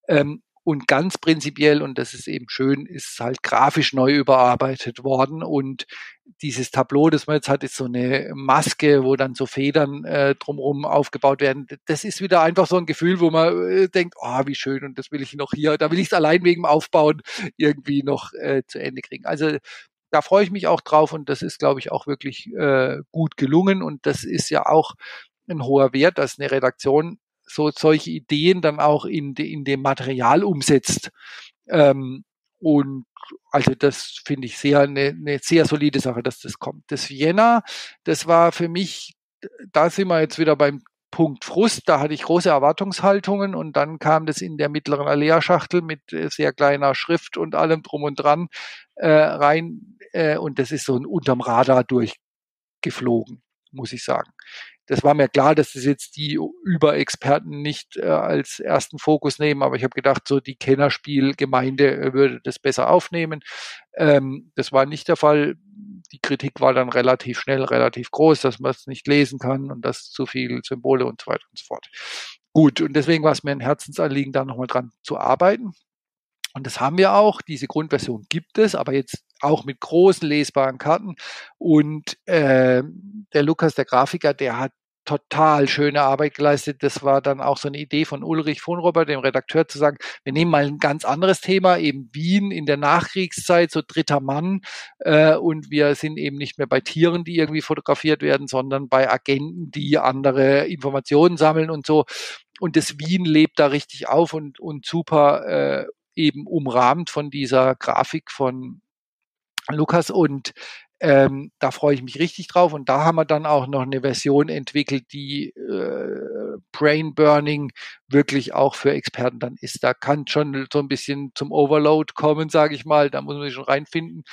Ähm, und ganz prinzipiell, und das ist eben schön, ist halt grafisch neu überarbeitet worden. Und dieses Tableau, das man jetzt hat, ist so eine Maske, wo dann so Federn äh, drumherum aufgebaut werden. Das ist wieder einfach so ein Gefühl, wo man äh, denkt, oh, wie schön, und das will ich noch hier, da will ich es allein wegen Aufbauen irgendwie noch äh, zu Ende kriegen. Also da freue ich mich auch drauf und das ist, glaube ich, auch wirklich äh, gut gelungen. Und das ist ja auch ein hoher Wert, dass eine Redaktion so solche Ideen dann auch in, de, in dem Material umsetzt. Ähm, und also das finde ich sehr eine, eine sehr solide Sache, dass das kommt. Das Vienna, das war für mich, da sind wir jetzt wieder beim Punkt Frust, da hatte ich große Erwartungshaltungen und dann kam das in der mittleren Alea-Schachtel mit äh, sehr kleiner Schrift und allem drum und dran äh, rein äh, und das ist so unterm Radar durchgeflogen, muss ich sagen das war mir klar, dass das jetzt die Überexperten nicht äh, als ersten Fokus nehmen, aber ich habe gedacht, so die Kennerspielgemeinde äh, würde das besser aufnehmen. Ähm, das war nicht der Fall. Die Kritik war dann relativ schnell, relativ groß, dass man es nicht lesen kann und dass zu viel Symbole und so weiter und so fort. Gut, und deswegen war es mir ein Herzensanliegen, da nochmal dran zu arbeiten. Und das haben wir auch. Diese Grundversion gibt es, aber jetzt auch mit großen lesbaren Karten. Und äh, der Lukas, der Grafiker, der hat total schöne Arbeit geleistet. Das war dann auch so eine Idee von Ulrich von Robert, dem Redakteur, zu sagen, wir nehmen mal ein ganz anderes Thema, eben Wien in der Nachkriegszeit, so dritter Mann. Äh, und wir sind eben nicht mehr bei Tieren, die irgendwie fotografiert werden, sondern bei Agenten, die andere Informationen sammeln und so. Und das Wien lebt da richtig auf und, und super äh, eben umrahmt von dieser Grafik von Lukas und ähm, da freue ich mich richtig drauf. Und da haben wir dann auch noch eine Version entwickelt, die äh, Brain Burning wirklich auch für Experten dann ist. Da kann schon so ein bisschen zum Overload kommen, sage ich mal. Da muss man sich schon reinfinden.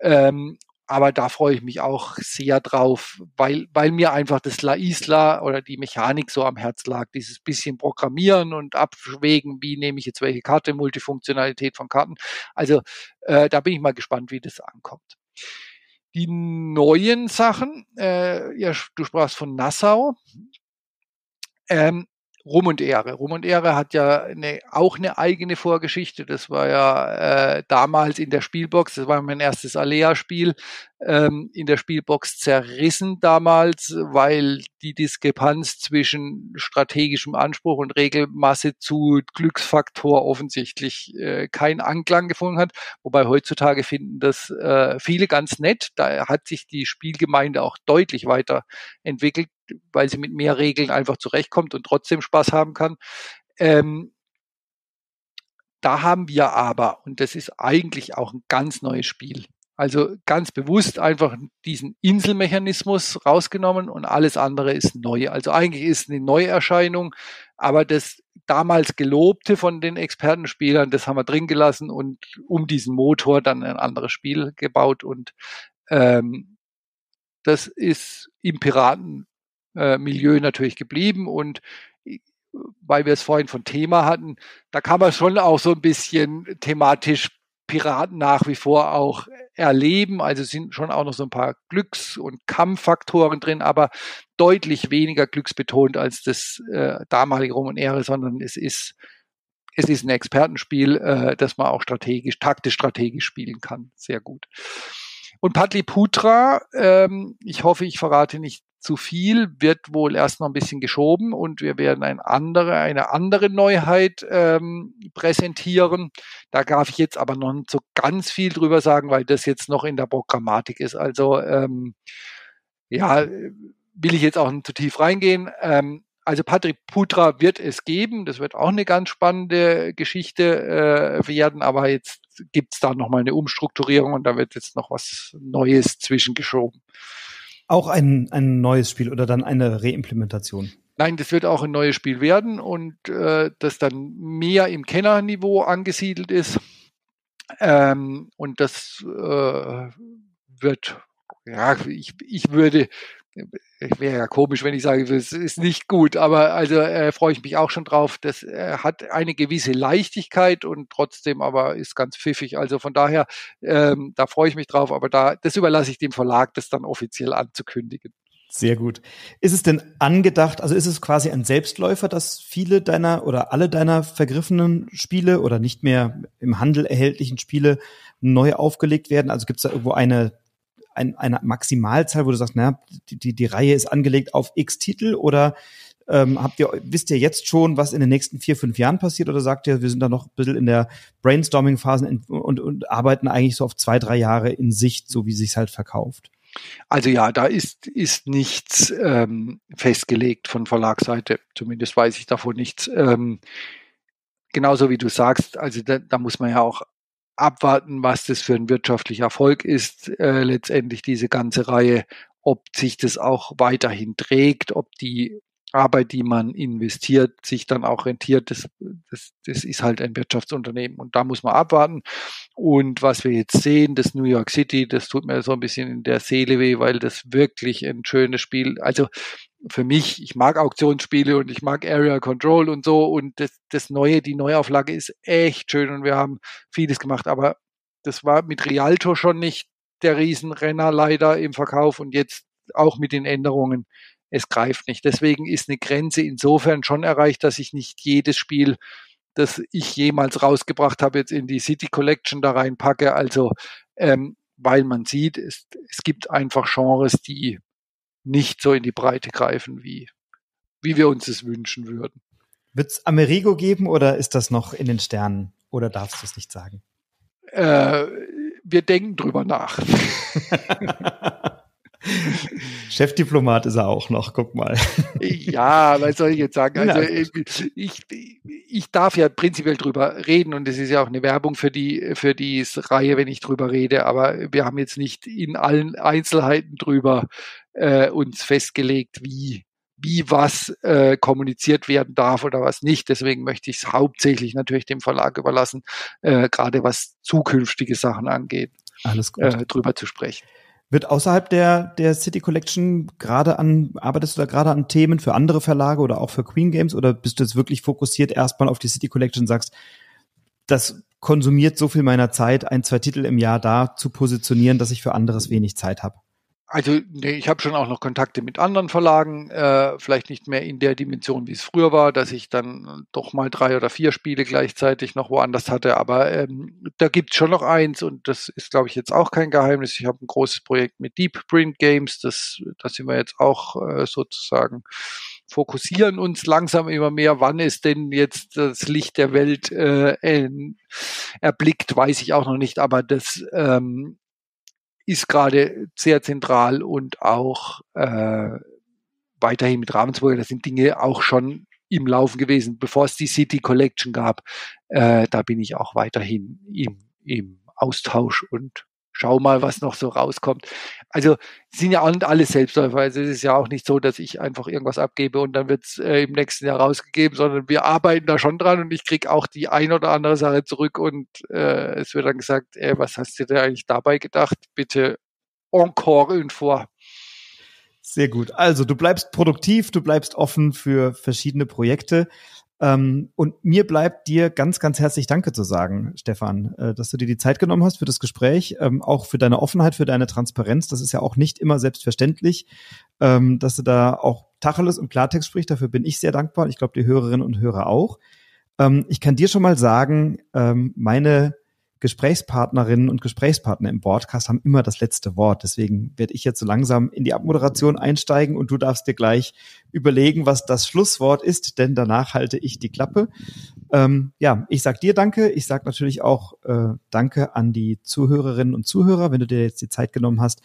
Ähm, aber da freue ich mich auch sehr drauf, weil, weil mir einfach das La Isla oder die Mechanik so am Herz lag. Dieses bisschen Programmieren und Abwägen, wie nehme ich jetzt welche Karte, Multifunktionalität von Karten. Also äh, da bin ich mal gespannt, wie das ankommt. Die neuen Sachen, äh, ja, du sprachst von Nassau. Ähm, Rum und Ehre. Rum und Ehre hat ja eine, auch eine eigene Vorgeschichte. Das war ja äh, damals in der Spielbox, das war mein erstes Alea-Spiel, ähm, in der Spielbox zerrissen damals, weil die Diskrepanz zwischen strategischem Anspruch und Regelmasse zu Glücksfaktor offensichtlich äh, keinen Anklang gefunden hat. Wobei heutzutage finden das äh, viele ganz nett. Da hat sich die Spielgemeinde auch deutlich weiterentwickelt weil sie mit mehr Regeln einfach zurechtkommt und trotzdem Spaß haben kann. Ähm, da haben wir aber, und das ist eigentlich auch ein ganz neues Spiel, also ganz bewusst einfach diesen Inselmechanismus rausgenommen und alles andere ist neu. Also eigentlich ist eine Neuerscheinung, aber das damals gelobte von den Expertenspielern, das haben wir drin gelassen und um diesen Motor dann ein anderes Spiel gebaut und ähm, das ist im Piraten äh, natürlich geblieben und weil wir es vorhin von Thema hatten, da kann man schon auch so ein bisschen thematisch Piraten nach wie vor auch erleben. Also sind schon auch noch so ein paar Glücks- und Kampffaktoren drin, aber deutlich weniger glücksbetont als das äh, damalige Rom und Ehre, sondern es ist es ist ein Expertenspiel, äh, das man auch strategisch, taktisch strategisch spielen kann. Sehr gut. Und Patliputra, ähm, ich hoffe, ich verrate nicht zu viel, wird wohl erst noch ein bisschen geschoben und wir werden ein andere, eine andere Neuheit ähm, präsentieren. Da darf ich jetzt aber noch nicht so ganz viel drüber sagen, weil das jetzt noch in der Programmatik ist. Also ähm, ja, will ich jetzt auch nicht zu tief reingehen. Ähm, also Patrick Putra wird es geben. Das wird auch eine ganz spannende Geschichte äh, werden, aber jetzt gibt es da nochmal eine Umstrukturierung und da wird jetzt noch was Neues zwischengeschoben. Auch ein, ein neues Spiel oder dann eine Reimplementation? Nein, das wird auch ein neues Spiel werden und äh, das dann mehr im Kennerniveau angesiedelt ist. Ähm, und das äh, wird, ja, ich, ich würde wäre ja komisch, wenn ich sage, es ist nicht gut, aber also äh, freue ich mich auch schon drauf. Das äh, hat eine gewisse Leichtigkeit und trotzdem aber ist ganz pfiffig. Also von daher, ähm, da freue ich mich drauf, aber da, das überlasse ich dem Verlag, das dann offiziell anzukündigen. Sehr gut. Ist es denn angedacht, also ist es quasi ein Selbstläufer, dass viele deiner oder alle deiner vergriffenen Spiele oder nicht mehr im Handel erhältlichen Spiele neu aufgelegt werden? Also gibt es da irgendwo eine ein, eine Maximalzahl, wo du sagst, naja, die, die, die Reihe ist angelegt auf X Titel oder ähm, habt ihr, wisst ihr jetzt schon, was in den nächsten vier, fünf Jahren passiert oder sagt ihr, wir sind da noch ein bisschen in der Brainstorming-Phase und, und, und arbeiten eigentlich so auf zwei, drei Jahre in Sicht, so wie sich's halt verkauft? Also ja, da ist, ist nichts ähm, festgelegt von Verlagsseite. Zumindest weiß ich davon nichts. Ähm, genauso wie du sagst, also da, da muss man ja auch abwarten, was das für ein wirtschaftlicher Erfolg ist, äh, letztendlich diese ganze Reihe, ob sich das auch weiterhin trägt, ob die Arbeit, die man investiert, sich dann auch rentiert. Das, das, das ist halt ein Wirtschaftsunternehmen und da muss man abwarten. Und was wir jetzt sehen, das New York City, das tut mir so ein bisschen in der Seele weh, weil das wirklich ein schönes Spiel, also für mich, ich mag Auktionsspiele und ich mag Area Control und so und das, das Neue, die Neuauflage ist echt schön und wir haben vieles gemacht, aber das war mit Rialto schon nicht der Riesenrenner leider im Verkauf und jetzt auch mit den Änderungen. Es greift nicht. Deswegen ist eine Grenze insofern schon erreicht, dass ich nicht jedes Spiel, das ich jemals rausgebracht habe, jetzt in die City Collection da reinpacke. Also, ähm, weil man sieht, es, es gibt einfach Genres, die nicht so in die Breite greifen, wie, wie wir uns es wünschen würden. Wird es Amerigo geben oder ist das noch in den Sternen? Oder darfst du es nicht sagen? Äh, wir denken drüber nach. Chefdiplomat ist er auch noch, guck mal. Ja, was soll ich jetzt sagen? Also ich, ich darf ja prinzipiell drüber reden und es ist ja auch eine Werbung für die, für die Reihe, wenn ich drüber rede, aber wir haben jetzt nicht in allen Einzelheiten drüber äh, uns festgelegt, wie, wie was äh, kommuniziert werden darf oder was nicht. Deswegen möchte ich es hauptsächlich natürlich dem Verlag überlassen, äh, gerade was zukünftige Sachen angeht, Alles gut. Äh, drüber zu sprechen. Wird außerhalb der, der City Collection gerade an, arbeitest du da gerade an Themen für andere Verlage oder auch für Queen Games oder bist du jetzt wirklich fokussiert erstmal auf die City Collection und sagst, das konsumiert so viel meiner Zeit, ein, zwei Titel im Jahr da zu positionieren, dass ich für anderes wenig Zeit habe? Also nee, ich habe schon auch noch Kontakte mit anderen Verlagen, äh, vielleicht nicht mehr in der Dimension, wie es früher war, dass ich dann doch mal drei oder vier Spiele gleichzeitig noch woanders hatte. Aber ähm, da gibt's schon noch eins und das ist, glaube ich, jetzt auch kein Geheimnis. Ich habe ein großes Projekt mit Deep Print Games, das, das sind wir jetzt auch äh, sozusagen fokussieren uns langsam immer mehr, wann es denn jetzt das Licht der Welt äh, erblickt, weiß ich auch noch nicht, aber das ähm, ist gerade sehr zentral und auch äh, weiterhin mit Ravensburger, das sind Dinge auch schon im Laufen gewesen, bevor es die City Collection gab. Äh, da bin ich auch weiterhin im, im Austausch und schau mal, was noch so rauskommt. Also sind ja auch nicht alle Selbstläufer. Also es ist ja auch nicht so, dass ich einfach irgendwas abgebe und dann wird's äh, im nächsten Jahr rausgegeben, sondern wir arbeiten da schon dran und ich krieg auch die ein oder andere Sache zurück und äh, es wird dann gesagt, ey, was hast du dir eigentlich dabei gedacht? Bitte encore une fois. Sehr gut. Also du bleibst produktiv, du bleibst offen für verschiedene Projekte. Ähm, und mir bleibt dir ganz, ganz herzlich Danke zu sagen, Stefan, äh, dass du dir die Zeit genommen hast für das Gespräch, ähm, auch für deine Offenheit, für deine Transparenz. Das ist ja auch nicht immer selbstverständlich, ähm, dass du da auch Tacheles und Klartext sprichst. Dafür bin ich sehr dankbar. Ich glaube, die Hörerinnen und Hörer auch. Ähm, ich kann dir schon mal sagen, ähm, meine Gesprächspartnerinnen und Gesprächspartner im Podcast haben immer das letzte Wort. Deswegen werde ich jetzt so langsam in die Abmoderation einsteigen und du darfst dir gleich überlegen, was das Schlusswort ist, denn danach halte ich die Klappe. Ähm, ja, ich sag dir Danke. Ich sag natürlich auch äh, Danke an die Zuhörerinnen und Zuhörer, wenn du dir jetzt die Zeit genommen hast,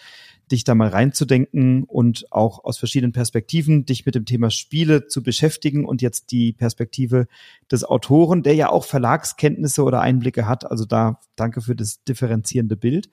dich da mal reinzudenken und auch aus verschiedenen Perspektiven dich mit dem Thema Spiele zu beschäftigen und jetzt die Perspektive des Autoren, der ja auch Verlagskenntnisse oder Einblicke hat. Also da danke für das differenzierende Bild.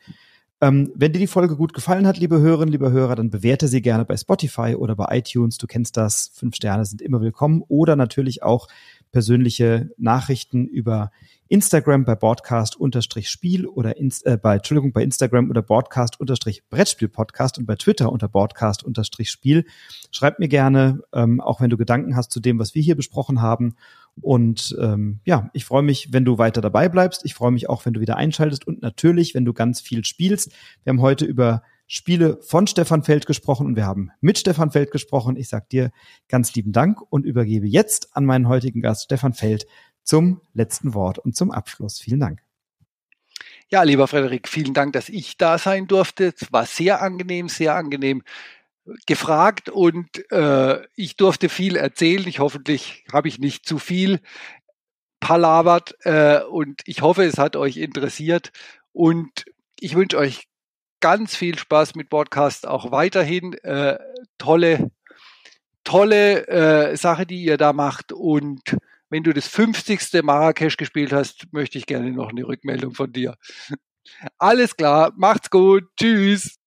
Ähm, wenn dir die Folge gut gefallen hat, liebe Hörerinnen, liebe Hörer, dann bewerte sie gerne bei Spotify oder bei iTunes. Du kennst das. Fünf Sterne sind immer willkommen. Oder natürlich auch persönliche Nachrichten über Instagram bei Broadcast-Spiel oder Inst äh, bei, Entschuldigung, bei Instagram oder Broadcast-Brettspiel-Podcast und bei Twitter unter Broadcast-Spiel. Schreib mir gerne, ähm, auch wenn du Gedanken hast zu dem, was wir hier besprochen haben. Und ähm, ja, ich freue mich, wenn du weiter dabei bleibst. Ich freue mich auch, wenn du wieder einschaltest und natürlich, wenn du ganz viel spielst. Wir haben heute über Spiele von Stefan Feld gesprochen und wir haben mit Stefan Feld gesprochen. Ich sage dir ganz lieben Dank und übergebe jetzt an meinen heutigen Gast Stefan Feld zum letzten Wort und zum Abschluss. Vielen Dank. Ja, lieber Frederik, vielen Dank, dass ich da sein durfte. Es war sehr angenehm, sehr angenehm gefragt und äh, ich durfte viel erzählen. Ich hoffentlich habe ich nicht zu viel palavert äh, und ich hoffe, es hat euch interessiert und ich wünsche euch ganz viel Spaß mit Podcast auch weiterhin. Äh, tolle, tolle äh, Sache, die ihr da macht und wenn du das 50. Marrakesch gespielt hast, möchte ich gerne noch eine Rückmeldung von dir. Alles klar, macht's gut, tschüss.